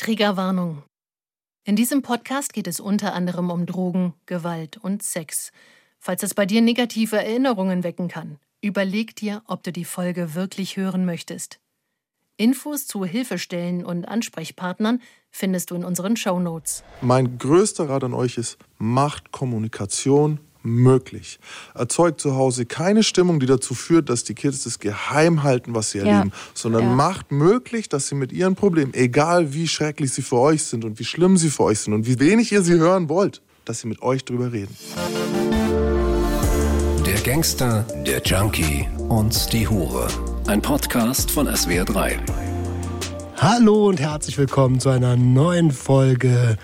Triggerwarnung. In diesem Podcast geht es unter anderem um Drogen, Gewalt und Sex. Falls es bei dir negative Erinnerungen wecken kann, überleg dir, ob du die Folge wirklich hören möchtest. Infos zu Hilfestellen und Ansprechpartnern findest du in unseren Show Notes. Mein größter Rat an euch ist, macht Kommunikation möglich. Erzeugt zu Hause keine Stimmung, die dazu führt, dass die Kids das geheim halten, was sie Ja. erleben, sondern Ja. macht möglich, dass sie mit ihren Problemen, egal wie schrecklich sie für euch sind und wie schlimm sie für euch sind und wie wenig ihr sie hören wollt, dass sie mit euch drüber reden. Der Gangster, der Junkie und die Hure. Ein Podcast von SWR3. Hallo und herzlich willkommen zu einer neuen Folge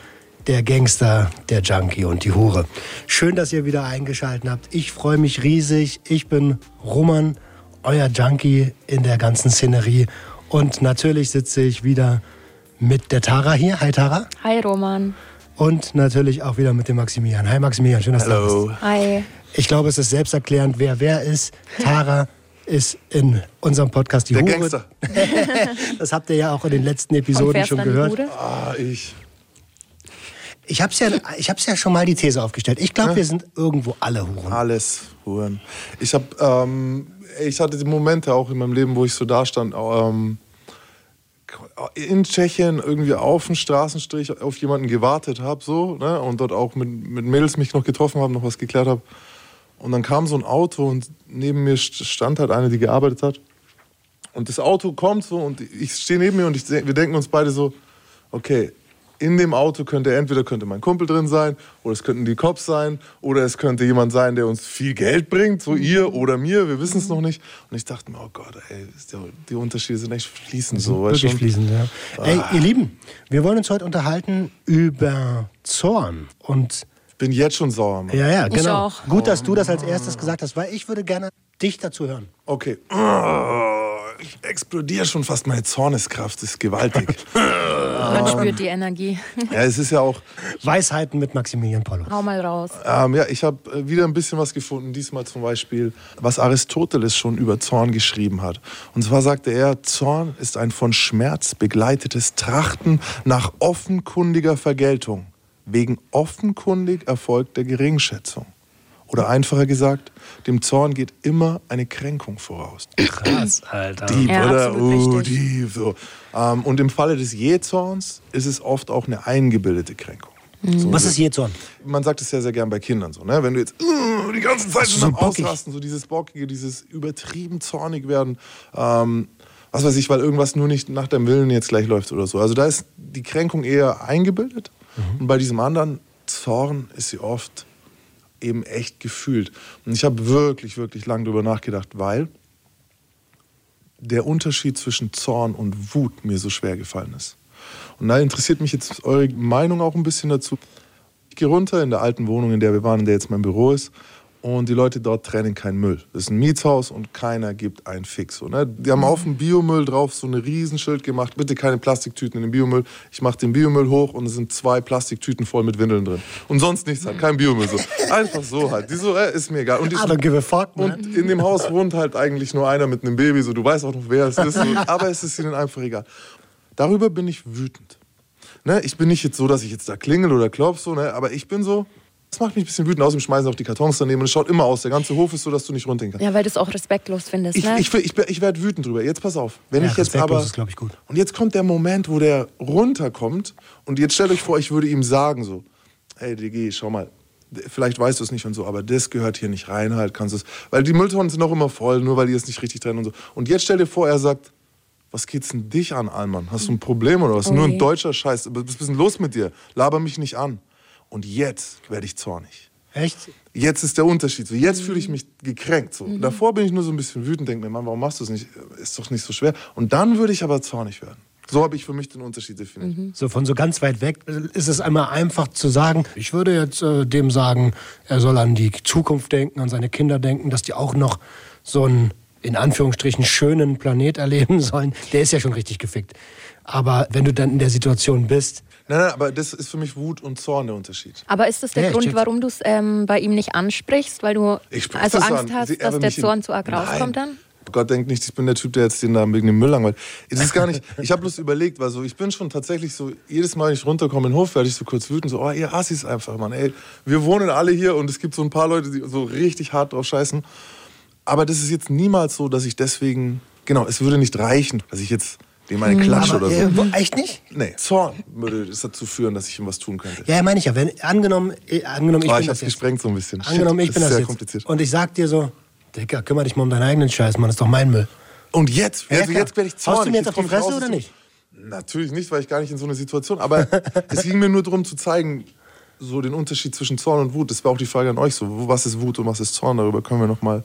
der Gangster, der Junkie und die Hure. Schön, dass ihr wieder eingeschaltet habt. Ich freue mich riesig. Ich bin Roman, euer Junkie in der ganzen Szenerie. Und natürlich sitze ich wieder mit der Tara hier. Hi Tara. Hi Roman. Und natürlich auch wieder mit dem Maximilian. Hi Maximilian, schön, dass du da Hallo. bist. Hi. Ich glaube, es ist selbsterklärend, wer wer ist. Tara ist in unserem Podcast die Der Hure. Gangster. Das habt ihr ja auch in den letzten Episoden schon gehört. Bude? Ah, ich. Ich habe ja, ich hab's ja schon mal die These aufgestellt. Ich glaube, wir sind irgendwo alle Huren. Alles Huren. Ich habe, ähm, ich hatte die Momente auch in meinem Leben, wo ich so da stand, ähm, in Tschechien irgendwie auf dem Straßenstrich auf jemanden gewartet habe, so, ne, und dort auch mit, mit Mädels mich noch getroffen habe, noch was geklärt habe. Und dann kam so ein Auto und neben mir st- stand halt eine, die gearbeitet hat. Und das Auto kommt so und ich stehe neben mir und ich, wir denken uns beide so, okay, in dem Auto könnte entweder könnte mein Kumpel drin sein oder es könnten die Cops sein oder es könnte jemand sein, der uns viel Geld bringt, so ihr oder mir, wir wissen es noch nicht. Und ich dachte mir, oh Gott, ey, ist der, die Unterschiede sind echt fließend so. weißt Wirklich schon? fließend, ja. Ey, ihr Lieben, wir wollen uns heute unterhalten über Zorn. Und Ich bin jetzt schon sauer, Mann. ja, ja, genau. auch. Gut, dass du das als erstes gesagt hast, weil ich würde gerne dich dazu hören. Okay. Ich explodiere schon fast. Meine Zorneskraft ist gewaltig. Man spürt die Energie. ja, es ist ja auch, Weisheiten mit Maximilian Polo. Hau mal raus. Ähm, ja, ich habe äh, wieder ein bisschen was gefunden. Diesmal zum Beispiel, was Aristoteles schon über Zorn geschrieben hat. Und zwar sagte er, Zorn ist ein von Schmerz begleitetes Trachten nach offenkundiger Vergeltung, wegen offenkundig erfolgter Geringschätzung. Oder einfacher gesagt, dem Zorn geht immer eine Kränkung voraus. Krass, Alter. Dieb, Ja, oder? Oh. Dieb. So. Ähm, und im Falle des Jähzorns ist es oft auch eine eingebildete Kränkung. So, Was ist je Zorn? man sagt es sehr, sehr gern bei Kindern so, ne? Wenn du jetzt uh, die ganze Zeit So schon am bockig. Ausrasten, so dieses Bockige, dieses übertrieben zornig werden, ähm, was weiß ich, weil irgendwas nur nicht nach deinem Willen jetzt gleich läuft oder so. Also da ist die Kränkung eher eingebildet und bei diesem anderen Zorn ist sie oft eben echt gefühlt. Und ich habe wirklich, wirklich lang drüber nachgedacht, weil der Unterschied zwischen Zorn und Wut mir so schwer gefallen ist. Und da interessiert mich jetzt eure Meinung auch ein bisschen dazu. Ich gehe runter in der alten Wohnung, in der wir waren, in der jetzt mein Büro ist. Und die Leute dort trennen keinen Müll. Das ist ein Mietshaus und keiner gibt einen Fix. So, ne? Die haben auf dem Biomüll drauf so ein Riesenschild gemacht. Bitte keine Plastiktüten in den Biomüll. Ich mache den Biomüll hoch und es sind zwei Plastiktüten voll mit Windeln drin. Und sonst nichts halt, kein Biomüll. So. Einfach so halt. Die so, äh, ist mir egal. Und die, I don't give a fuck, man. und in dem Haus wohnt halt eigentlich nur einer mit einem Baby, so du weißt auch noch, wer es ist. So. Aber es ist ihnen einfach egal. Darüber bin ich wütend. Ne? Ich bin nicht jetzt so, dass ich jetzt da klingel oder klopf, so, ne? aber ich bin so, das macht mich ein bisschen wütend. Außerdem schmeißen auch die Kartons daneben und es schaut immer aus. Der ganze Hof ist so, dass du nicht runtergehen kannst. Ja, weil du es auch respektlos findest, Ich, ne? ich, ich, ich werde wütend drüber. Jetzt pass auf. Wenn Ja, ich jetzt aber. ist, ich, gut. Und jetzt kommt der Moment, wo der runterkommt. Und jetzt stellt euch vor, ich würde ihm sagen so: Hey, DG, schau mal. Vielleicht weißt du es nicht und so, aber das gehört hier nicht rein, halt kannst du es. Weil die Mülltonnen sind auch immer voll, nur weil die es nicht richtig trennen und so. Und jetzt stell dir vor, er sagt: Was geht's denn dich an, Alman? Hast du ein Problem oder was? Oh Nur ein deutscher Scheiß. Was ist denn los mit dir? Laber mich nicht an. Und jetzt werde ich zornig. Echt? Jetzt ist der Unterschied. So, jetzt fühle ich mich gekränkt. So. Davor bin ich nur so ein bisschen wütend, denke mir, Mann, warum machst du es nicht? Ist doch nicht so schwer. Und dann würde ich aber zornig werden. So habe ich für mich den Unterschied definiert. So von so ganz weit weg ist es einmal einfach zu sagen, ich würde jetzt äh, dem sagen, er soll an die Zukunft denken, an seine Kinder denken, dass die auch noch so einen, in Anführungsstrichen, schönen Planet erleben sollen. Der ist ja schon richtig gefickt. Aber wenn du dann in der Situation bist, Nein, nein, aber das ist für mich Wut und Zorn der Unterschied. Aber ist das der Ja, Grund, check's. warum du es ähm, bei ihm nicht ansprichst? Weil du also Angst an. hast, Sie- dass der Zorn zu arg rauskommt dann? Gott denkt nicht, ich bin der Typ, der jetzt den da wegen dem Müll langweilt. Es ist gar nicht, ich habe bloß überlegt, weil so, ich bin schon tatsächlich so, jedes Mal, wenn ich runterkomme in den Hof, werde ich so kurz wütend, so, oh, ihr Assis einfach, Mann, ey, wir wohnen alle hier und es gibt so ein paar Leute, die so richtig hart drauf scheißen. Aber das ist jetzt niemals so, dass ich deswegen, genau, es würde nicht reichen, dass ich jetzt dem eine klatsche oder so. Äh, wo- echt nicht? Nee, Zorn würde es dazu führen, dass ich ihm was tun könnte. Ja, meine ich ja. Wenn, angenommen, äh, angenommen, ich Ah, bin ich das hab's jetzt. gesprengt so ein bisschen. Angenommen, Shit, ich bin das jetzt. kompliziert. Und ich sag dir so, Dicker, kümmere dich mal um deinen eigenen Scheiß, Mann, das ist doch mein Müll. Und jetzt, Ja, also jetzt werde ich zornig. Haust du mir jetzt auf die raus Fresse aus oder nicht? Natürlich nicht, weil ich gar nicht in so einer Situation. Aber es ging mir nur darum zu zeigen, so den Unterschied zwischen Zorn und Wut. Das war auch die Frage an euch so, was ist Wut und was ist Zorn? Darüber können wir noch mal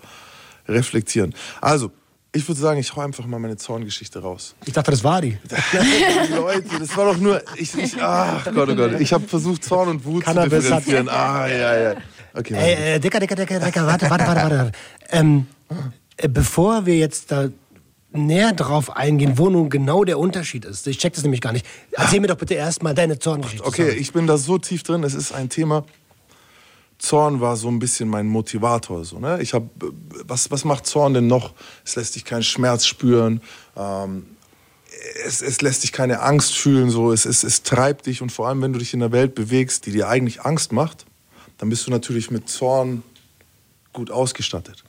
reflektieren. Also, ich würde sagen, ich hau einfach mal meine Zorngeschichte raus. Ich dachte, das war die. Leute, das war doch nur ich, ich ach Gott, oh Gott, ich habe versucht Zorn und Wut Cannabis zu differenzieren. Ah ja ja. Okay. warte. Ey, äh, Dicker, Dicker, Dicker, Dicker, warte, warte, warte, warte. Ähm, äh, bevor wir jetzt da näher drauf eingehen, wo nun genau der Unterschied ist, ich check das nämlich gar nicht. Erzähl mir doch bitte erstmal deine Zorngeschichte. Okay, ich bin da so tief drin. Es ist ein Thema. Zorn war so ein bisschen mein Motivator. So, ne? Ich hab, was, was macht Zorn denn noch? Es lässt dich keinen Schmerz spüren. Ähm, es, es lässt dich keine Angst fühlen. So. Es, es, es treibt dich. Und vor allem, wenn du dich in einer Welt bewegst, die dir eigentlich Angst macht, dann bist du natürlich mit Zorn gut ausgestattet.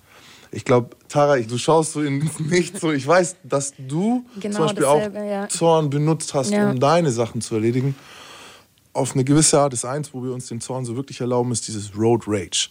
Ich glaube, Tara, du schaust so in Nichts so. Ich weiß, dass du Genau zum Beispiel auch dasselbe, ja. Zorn benutzt hast, Ja. um deine Sachen zu erledigen. Auf eine gewisse Art ist eins, wo wir uns den Zorn so wirklich erlauben, ist dieses Road Rage.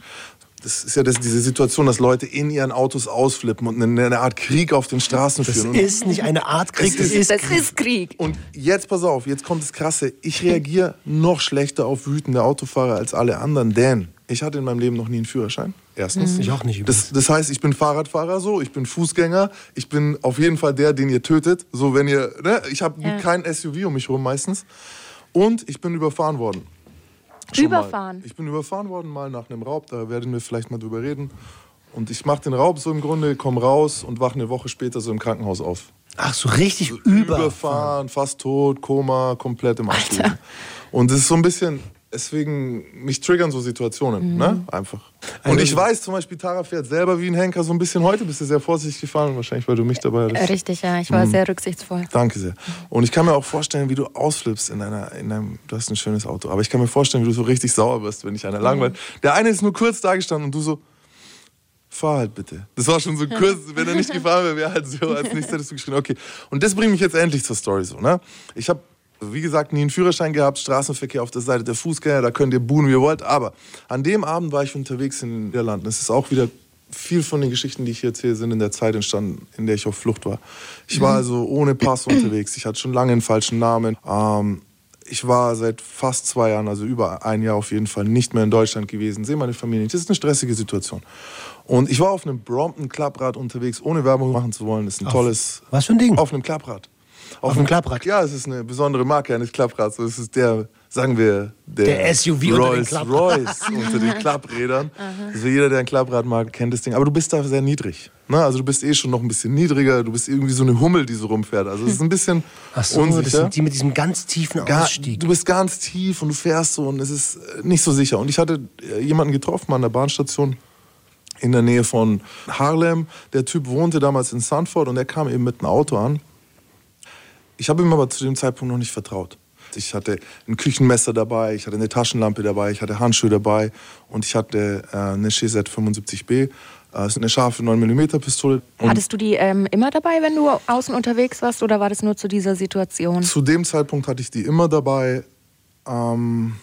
Das ist ja das, diese Situation, dass Leute in ihren Autos ausflippen und eine, eine Art Krieg auf den Straßen Das führen. Und- ist nicht eine Art Krieg, das ist- ist Das Krieg. ist Krieg. und jetzt pass auf, jetzt kommt das Krasse. Ich reagiere noch schlechter auf wütende Autofahrer als alle anderen, denn ich hatte in meinem Leben noch nie einen Führerschein. Erstens. Ich auch nicht. Das, das heißt, ich bin Fahrradfahrer so, ich bin Fußgänger, ich bin auf jeden Fall der, den ihr tötet. So, wenn ihr, ne? Ich habe Ja. kein SUV um mich rum meistens. Und ich bin überfahren worden. Überfahren? Mal. Ich bin überfahren worden mal nach einem Raub, da werden wir vielleicht mal drüber reden. Und ich mache den Raub so im Grunde, komme raus und wache eine Woche später so im Krankenhaus auf. Ach so, richtig über. Überfahren, fast tot, Koma, komplett im Arsch. Und es ist so ein bisschen, deswegen, mich triggern so Situationen, ne? Einfach. Und Also- ich weiß zum Beispiel, Tara fährt selber wie ein Henker so ein bisschen. Heute bist du sehr vorsichtig gefahren, wahrscheinlich, weil du mich dabei hattest. Richtig, ja. Ich war sehr rücksichtsvoll. Danke sehr. Und ich kann mir auch vorstellen, wie du ausflippst in deiner, in deinem, du hast ein schönes Auto, aber ich kann mir vorstellen, wie du so richtig sauer wirst, wenn dich einer langweilt. Der eine ist nur kurz da gestanden und du so, fahr halt bitte. Das war schon so kurz, wenn er nicht gefahren wäre, wäre halt so, als nächstes hättest du geschrien, okay. Und das bringt mich jetzt endlich zur Story so, ne? Ich habe, wie gesagt, nie einen Führerschein gehabt, Straßenverkehr auf der Seite der Fußgänger, da könnt ihr buhen, wie ihr wollt, aber an dem Abend war ich unterwegs in den Niederlanden. Es ist auch wieder viel von den Geschichten, die ich hier erzähle, sind in der Zeit entstanden, in der ich auf Flucht war. Ich war also ohne Pass unterwegs. Ich hatte schon lange einen falschen Namen. Ähm, ich war seit fast zwei Jahren, also über ein Jahr auf jeden Fall, nicht mehr in Deutschland gewesen. Sehe meine Familie nicht. Das ist eine stressige Situation. Und ich war auf einem Brompton Klapprad unterwegs, ohne Werbung machen zu wollen. Das ist ein tolles. was für ein Ding? Auf einem Klapprad. Auf einem Klapprad? Ja, es ist eine besondere Marke eines Klapprads. Das ist der, sagen wir, der, Der SUV unter den Rolls Klappraden. Royce unter den Klapprädern. Also jeder, der ein Klapprad mag, kennt das Ding. Aber du bist da sehr niedrig. Ne? Also du bist eh schon noch ein bisschen niedriger. Du bist irgendwie so eine Hummel, die so rumfährt. Also es ist ein bisschen Ach so, das unsicher. sind die mit diesem ganz tiefen Ga- Ausstieg. Du bist ganz tief und du fährst so und es ist äh, nicht so sicher. Und ich hatte äh, jemanden getroffen an der Bahnstation in der Nähe von Harlem. Der Typ wohnte damals in Sanford und er kam eben mit einem Auto an. Ich habe ihm aber zu dem Zeitpunkt noch nicht vertraut. Ich hatte ein Küchenmesser dabei, ich hatte eine Taschenlampe dabei, ich hatte Handschuhe dabei und ich hatte äh, eine GZ 75B. Äh, Das ist eine scharfe 9mm Pistole. Und Hattest du die ähm, immer dabei, wenn du außen unterwegs warst, oder war das nur zu dieser Situation? Zu dem Zeitpunkt hatte ich die immer dabei, ähm,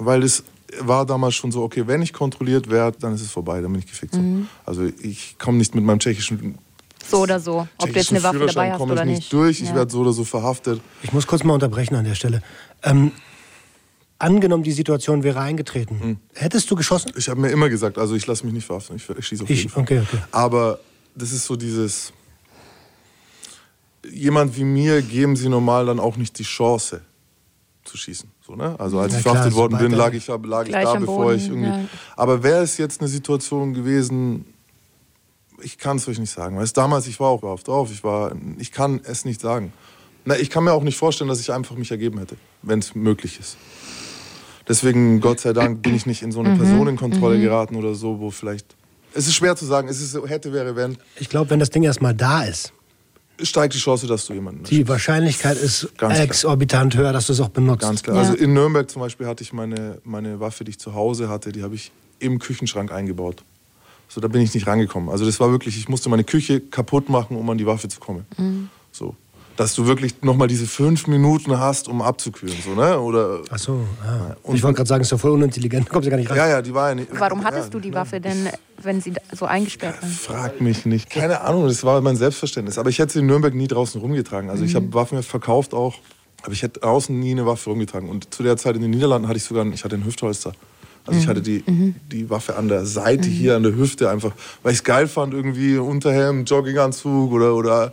weil es war damals schon so, okay, wenn ich kontrolliert werde, dann ist es vorbei, dann bin ich gefickt. Mhm. Also ich komme nicht mit meinem tschechischen, So oder so. Ob du jetzt eine Waffe dabei hast oder ich nicht nicht. durch, ich Ja. werde so oder so verhaftet. Ich muss kurz mal unterbrechen an der Stelle. Ähm, angenommen, die Situation wäre eingetreten. Hm. Hättest du geschossen? Ich habe mir immer gesagt, also ich lasse mich nicht verhaften, ich, ich schieße auf Ich- jeden Fall. okay, okay. Aber das ist so dieses, jemand wie mir geben sie normal dann auch nicht die Chance zu schießen. So, ne? Also als Ja, ich klar, verhaftet worden bin, lag ich, lag ich da, bevor Boden, ich irgendwie. ja. Aber wäre es jetzt eine Situation gewesen, ich kann es euch nicht sagen. Weißt, damals, ich war auch auf drauf, ich, war, ich kann es nicht sagen. Na, ich kann mir auch nicht vorstellen, dass ich einfach mich ergeben hätte, wenn es möglich ist. Deswegen, Gott sei Dank, bin ich nicht in so eine Mhm, Personenkontrolle geraten oder so, wo vielleicht Es ist schwer zu sagen. Es ist hätte, wäre, wenn. Ich glaube, wenn das Ding erstmal da ist, steigt die Chance, dass du jemanden die Wahrscheinlichkeit ist Ganz klar. exorbitant höher, dass du es auch benutzt. Ganz klar. Ja. Also in Nürnberg zum Beispiel hatte ich meine, meine Waffe, die ich zu Hause hatte, die habe ich im Küchenschrank eingebaut. So, da bin ich nicht rangekommen. Also das war wirklich, ich musste meine Küche kaputt machen, um an die Waffe zu kommen. Mhm. So. Dass du wirklich nochmal diese fünf Minuten hast, um abzukühlen. So, ne? Oder, Ach so, ah. Und- ich wollte gerade sagen, ist doch voll unintelligent, kommst du gar nicht rein. ja, ja, die war ja nicht. Warum ja, hattest du die Waffe denn, wenn sie so eingesperrt war? Frag mich nicht. Keine Ahnung, das war mein Selbstverständnis. Aber ich hätte sie in Nürnberg nie draußen rumgetragen. Also ich habe Waffen verkauft auch, aber ich hätte draußen nie eine Waffe rumgetragen. Und zu der Zeit in den Niederlanden hatte ich sogar, ich hatte einen Hüftholster. Also ich hatte die, die Waffe an der Seite hier, an der Hüfte einfach, weil ich es geil fand, irgendwie Unterhemd, Jogginganzug oder, oder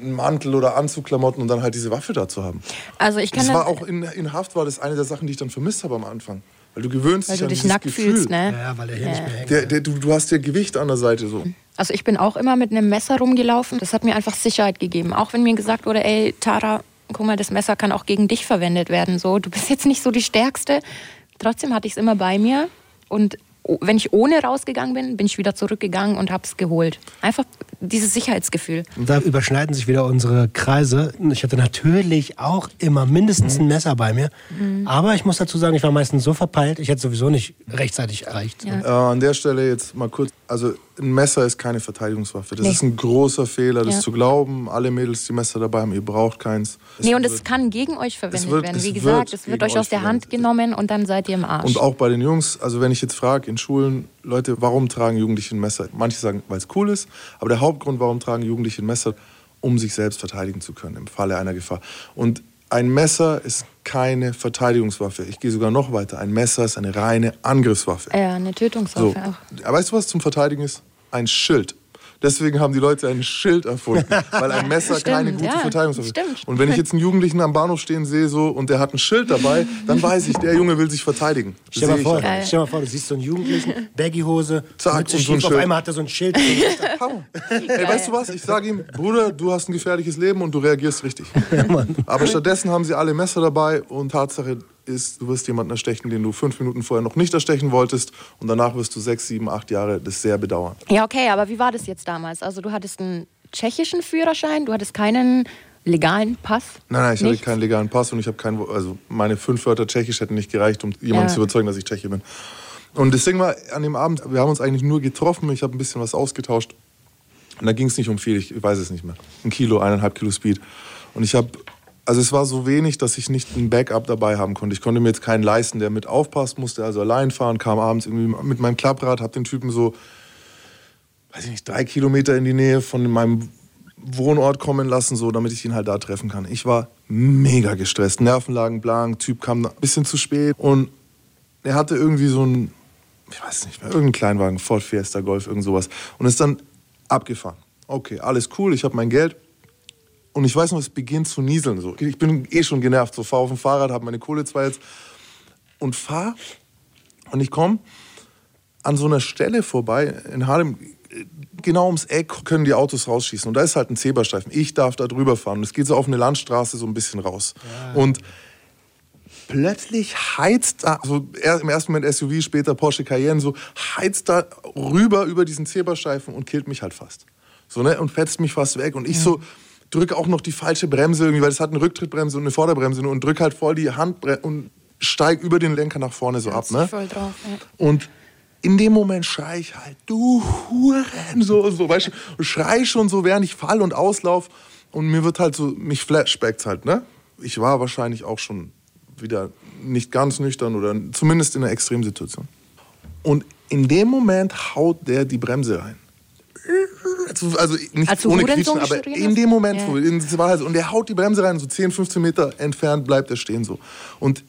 einen Mantel oder Anzugklamotten und dann halt diese Waffe da zu haben. Also ich kann Das war auch in, in Haft war das eine der Sachen, die ich dann vermisst habe am Anfang. Weil du gewöhnst weil dich du an dich dieses nackt Gefühl. fühlst, ne? Ja, ja, weil er hier nicht mehr hängt. Der, der, du, du hast ja Gewicht an der Seite so. Also ich bin auch immer mit einem Messer rumgelaufen. Das hat mir einfach Sicherheit gegeben. Auch wenn mir gesagt wurde, ey, Tara, guck mal, das Messer kann auch gegen dich verwendet werden. So, du bist jetzt nicht so die Stärkste. Trotzdem hatte ich es immer bei mir. Und wenn ich ohne rausgegangen bin, bin ich wieder zurückgegangen und habe es geholt. Einfach dieses Sicherheitsgefühl. Und da überschneiden sich wieder unsere Kreise. Ich hatte natürlich auch immer mindestens ein Messer bei mir. Aber ich muss dazu sagen, ich war meistens so verpeilt, ich hätte sowieso nicht rechtzeitig erreicht. Ja. Äh, an der Stelle jetzt mal kurz, also ein Messer ist keine Verteidigungswaffe. Das Nee. ist ein großer Fehler, das Ja. zu glauben. Alle Mädels, die Messer dabei haben, ihr braucht keins. Nee, und wird- es kann gegen euch verwendet wird- werden. es Wie gesagt, es wird euch aus der Hand genommen und dann seid ihr im Arsch. Und auch bei den Jungs, also wenn ich jetzt frage in Schulen, Leute, warum tragen Jugendliche ein Messer? Manche sagen, weil es cool ist, aber der Hauptgrund, warum tragen Jugendliche ein Messer, um sich selbst verteidigen zu können im Falle einer Gefahr. Und ein Messer ist keine Verteidigungswaffe. Ich gehe sogar noch weiter. Ein Messer ist eine reine Angriffswaffe. ja, eine So. Tötungswaffe auch. Aber weißt du, was zum Verteidigen ist? Ein Schild. Deswegen haben die Leute ein Schild erfunden, weil ein Messer Stimmt, keine gute ja, Verteidigungswaffe ist. stimmt. Und wenn ich jetzt einen Jugendlichen am Bahnhof stehen sehe so, und der hat ein Schild dabei, dann weiß ich, der Junge will sich verteidigen. Stell mal, vor, stell mal vor, du siehst so einen Jugendlichen, Baggy-Hose, Zack, und so ein schief, auf Schild. einmal hat er so ein Schild. Ey, weißt du was? Ich sage ihm, Bruder, du hast ein gefährliches Leben und du reagierst richtig. Aber stattdessen haben sie alle Messer dabei und Tatsache ist, du wirst jemanden erstechen, den du fünf Minuten vorher noch nicht erstechen wolltest und danach wirst du sechs, sieben, acht Jahre das sehr bedauern. Ja, okay, aber wie war das jetzt damals? Also du hattest einen tschechischen Führerschein, du hattest keinen legalen Pass? Nein, nein, ich Nichts? hatte keinen legalen Pass und ich habe keinen, also meine fünf Wörter Tschechisch hätten nicht gereicht, um jemanden Ja. zu überzeugen, dass ich Tscheche bin. Und das Ding war, an dem Abend, wir haben uns eigentlich nur getroffen, ich habe ein bisschen was ausgetauscht. Und da ging es nicht um viel, ich weiß es nicht mehr. Ein Kilo, eineinhalb Kilo Speed. Und ich habe, also es war so wenig, dass ich nicht ein Backup dabei haben konnte. Ich konnte mir jetzt keinen leisten, der mit aufpasst, musste also allein fahren, kam abends irgendwie mit meinem Klapprad, habe den Typen so, weiß ich nicht, drei Kilometer in die Nähe von meinem Wohnort kommen lassen, so, damit ich ihn halt da treffen kann. Ich war mega gestresst, Nervenlagen blank, Typ kam ein bisschen zu spät und er hatte irgendwie so ein, ich weiß nicht mehr, irgendeinen Kleinwagen, Ford Fiesta Golf, irgend sowas und ist dann abgefahren. Okay, alles cool, ich habe mein Geld. Und ich weiß noch, es beginnt zu nieseln. So. Ich bin eh schon genervt. So, fahr auf dem Fahrrad, habe meine Kohle zwar jetzt und fahr und ich komme an so einer Stelle vorbei in Haarlem. Genau ums Eck können die Autos rausschießen. Und da ist halt ein Zebrastreifen. Ich darf da drüber fahren. Und es geht so auf eine Landstraße so ein bisschen raus. Und plötzlich heizt da, so er- im ersten Moment SUV, später Porsche Cayenne, so heizt da rüber über diesen Zebrastreifen und killt mich halt fast. So, ne? Und fetzt mich fast weg. Und ich so drücke auch noch die falsche Bremse irgendwie, weil es hat eine Rücktrittbremse und eine Vorderbremse ne? und drück halt voll die Hand und steig über den Lenker nach vorne so ab. Ne? Voll drauf, ja. Und in dem Moment schrei ich halt, du Huren, so, so, weißt du, schrei schon so, während ich fall und auslauf. Und mir wird halt so, mich flashbackt halt, ne? Ich war wahrscheinlich auch schon wieder nicht ganz nüchtern oder zumindest in einer Extremsituation. Und in dem Moment haut der die Bremse rein. Also, also nicht Als du ohne Quietschen, aber in dem Moment, Ja. wo, in, halt so, und der haut die Bremse rein, so 10, 15 Meter entfernt bleibt er stehen so. Und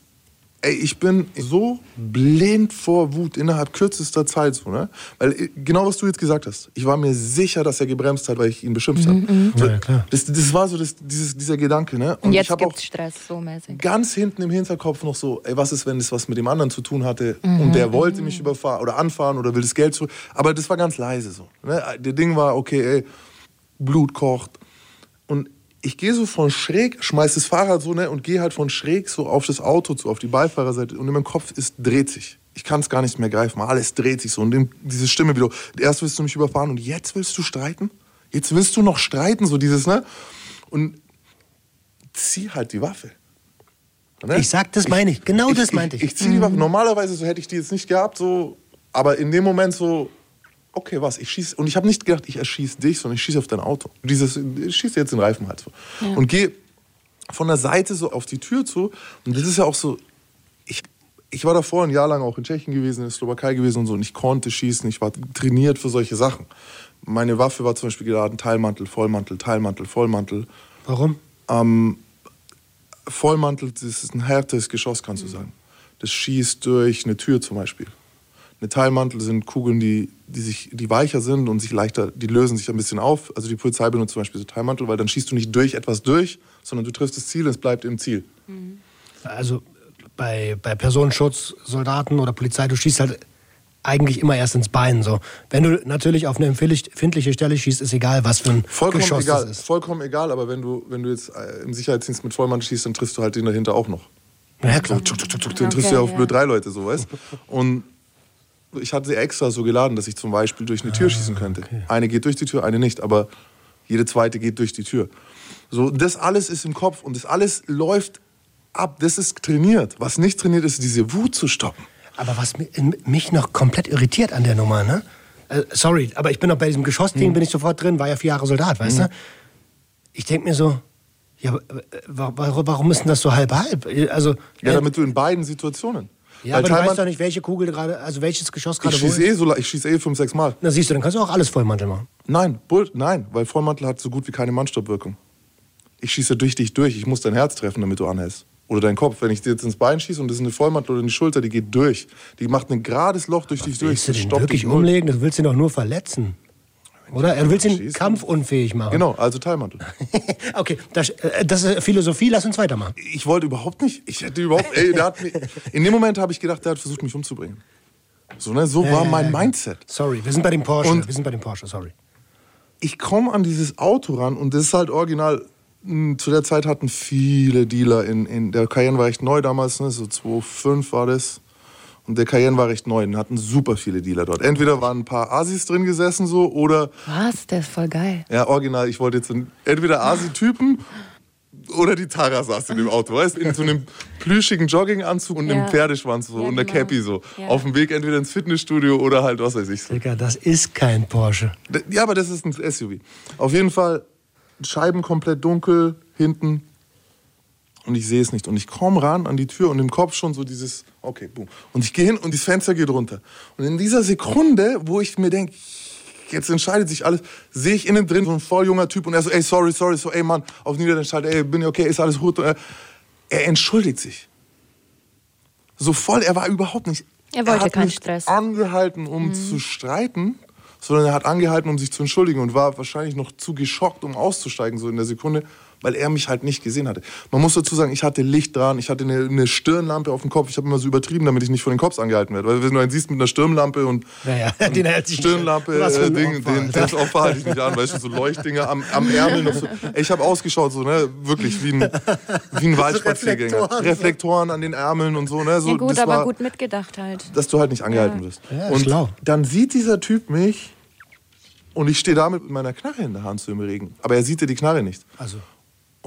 ey, ich bin so blind vor Wut innerhalb kürzester Zeit so, ne? Weil äh, genau was du jetzt gesagt hast, ich war mir sicher, dass er gebremst hat, weil ich ihn beschimpft habe. So, Ja, klar. Das, das war so das, dieses, dieser Gedanke, ne? Und ich jetzt habe auch gibt's Stress, so mäßig. ganz hinten im Hinterkopf noch so, ey, was ist, wenn es was mit dem anderen zu tun hatte und der wollte mich überfahren oder anfahren oder will das Geld zurück. Aber das war ganz leise so. Ne? Der Ding war, okay, ey, Blut kocht. Und ich gehe so von schräg, schmeiß das Fahrrad so ne, und gehe halt von schräg so auf das Auto zu, auf die Beifahrerseite und in meinem Kopf ist, dreht sich. ich kann es gar nicht mehr greifen. Alles dreht sich so und dem, diese Stimme wieder. Erst willst du mich überfahren und jetzt willst du streiten? Jetzt willst du noch streiten, so dieses, ne? Und zieh halt die Waffe. Ne? Ich sag, das meine ich. Genau das meinte ich. Ich, ich ziehe die Waffe. Normalerweise so hätte ich die jetzt nicht gehabt, so, aber in dem Moment so, okay, was, ich schieße. Und ich habe nicht gedacht, ich erschieße dich, sondern ich schieße auf dein Auto. Dieses, ich schieße jetzt den Reifen halt so. Und gehe von der Seite so auf die Tür zu. Und das ist ja auch so, ich, ich war davor ein Jahr lang auch in Tschechien gewesen, in der Slowakei gewesen und so. Und ich konnte schießen, ich war trainiert für solche Sachen. Meine Waffe war zum Beispiel geladen, Teilmantel, Vollmantel, Teilmantel, Vollmantel. Warum? Ähm, Vollmantel, das ist ein härtes Geschoss, kannst du sagen. Das schießt durch eine Tür zum Beispiel. Eine Teilmantel sind Kugeln, die, die, sich, die weicher sind und sich leichter, die lösen sich ein bisschen auf. Also die Polizei benutzt zum Beispiel so Teilmantel, weil dann schießt du nicht durch etwas durch, sondern du triffst das Ziel und es bleibt im Ziel. Also bei, bei Personenschutz, Soldaten oder Polizei, du schießt halt eigentlich immer erst ins Bein. So. Wenn du natürlich auf eine empfindlich- empfindliche Stelle schießt, ist egal, was für ein Vollkommen Geschoss egal, das ist. vollkommen egal, aber wenn du, wenn du jetzt äh, im Sicherheitsdienst mit Vollmantel schießt, dann triffst du halt den dahinter auch noch. Ja, klar. Dann triffst du ja auf ja. blöd drei Leute, so weißt Und ich hatte sie extra so geladen, dass ich zum Beispiel durch eine Tür schießen könnte. Eine geht durch die Tür, eine nicht, aber jede zweite geht durch die Tür. So, das alles ist im Kopf und das alles läuft ab. Das ist trainiert. Was nicht trainiert ist, diese Wut zu stoppen. Aber was mich noch komplett irritiert an der Nummer, ne? Äh, sorry, aber ich bin noch bei diesem Geschossding, bin ich sofort drin, war ja vier Jahre Soldat, weißt du? Ich denke mir so, ja, warum ist denn das so halb-halb? Also, Ja, äh, damit du in beiden Situationen. Ja Weil aber du Teilmann- weißt doch nicht, welche Kugel gerade, also welches Geschoss ich gerade wo schieße ist. eh, so, ich schieß eh fünf, sechs Mal. Na siehst du, dann kannst du auch alles Vollmantel machen. Nein, Bull, nein, weil Vollmantel hat so gut wie keine Mannstoppwirkung. Ich schieße durch dich durch. Ich muss dein Herz treffen, damit du anhältst. Oder deinen Kopf. Wenn ich dir jetzt ins Bein schieße und das ist eine Vollmantel oder in die Schulter, die geht durch. Die macht ein gerades Loch durch dich durch. Willst du den wirklich null. umlegen? Du willst ihn doch nur verletzen. Oder? Du willst ihn kampfunfähig machen. Genau, also Teilmantel. okay, das, äh, das ist Philosophie, lass uns weitermachen. Ich wollte überhaupt nicht. Ich hätte überhaupt. Ey, der hat mich, in dem Moment habe ich gedacht, der hat versucht, mich umzubringen. So, ne, so war mein Mindset. Sorry, wir sind bei dem Porsche. Und- wir sind bei dem Porsche, sorry. ich komme an dieses Auto ran und das ist halt original. mh, Zu der Zeit hatten viele Dealer in, in der Cayenne war recht neu damals, ne, so 2005 war das. Und der Cayenne war recht neu und hatten super viele Dealer dort. Entweder waren ein paar Asis drin gesessen so oder Was? Der ist voll geil. ja original. Ich wollte jetzt einen, entweder Asi-Typen oder die Tara saß in dem Auto, weißt in so einem plüschigen Jogginganzug und Ja. einem Pferdeschwanz so Ja, und der genau. Cappy so. Ja. Auf dem Weg entweder ins Fitnessstudio oder halt was weiß ich so. Digga, das ist kein Porsche. Ja, aber das ist ein SUV. Auf jeden Fall Scheiben komplett dunkel hinten und ich sehe es nicht. Und ich komme ran an die Tür und im Kopf schon so dieses, okay, boom. Und ich gehe hin und das Fenster geht runter. Und in dieser Sekunde, wo ich mir denke, jetzt entscheidet sich alles, sehe ich innen drin so ein voll junger Typ und er so, ey, sorry, sorry, so, ey, Mann, auf Niederländisch halt, ey, bin ich okay, ist alles gut. Er, er entschuldigt sich. So voll, er war überhaupt nicht. Er wollte hat keinen nicht Stress. angehalten, um zu streiten, sondern er hat angehalten, um sich zu entschuldigen und war wahrscheinlich noch zu geschockt, um auszusteigen, so in der Sekunde, weil er mich halt nicht gesehen hatte. Man muss dazu sagen, ich hatte Licht dran, ich hatte eine, eine Stirnlampe auf dem Kopf. Ich habe immer so übertrieben, damit ich nicht von den Cops angehalten werde. Weil wenn du einen siehst mit einer Stirnlampe und Naja, den hält sich Stirnlampe, äh, Ding, den Alter. das Opfer halte ich nicht an, weißt du, so Leuchtdinger am, am Ärmel noch so. Ich habe ausgeschaut, so, ne, wirklich wie ein, wie ein Waldspaziergänger. Reflektoren. Reflektoren an den Ärmeln und so, ne, so. Ja gut, das aber war, gut mitgedacht halt. dass du halt nicht angehalten wirst. Ja, und schlau. dann sieht dieser Typ mich und ich stehe da mit meiner Knarre in der Hand so im Regen. Aber er sieht ja die Knarre nicht. Also,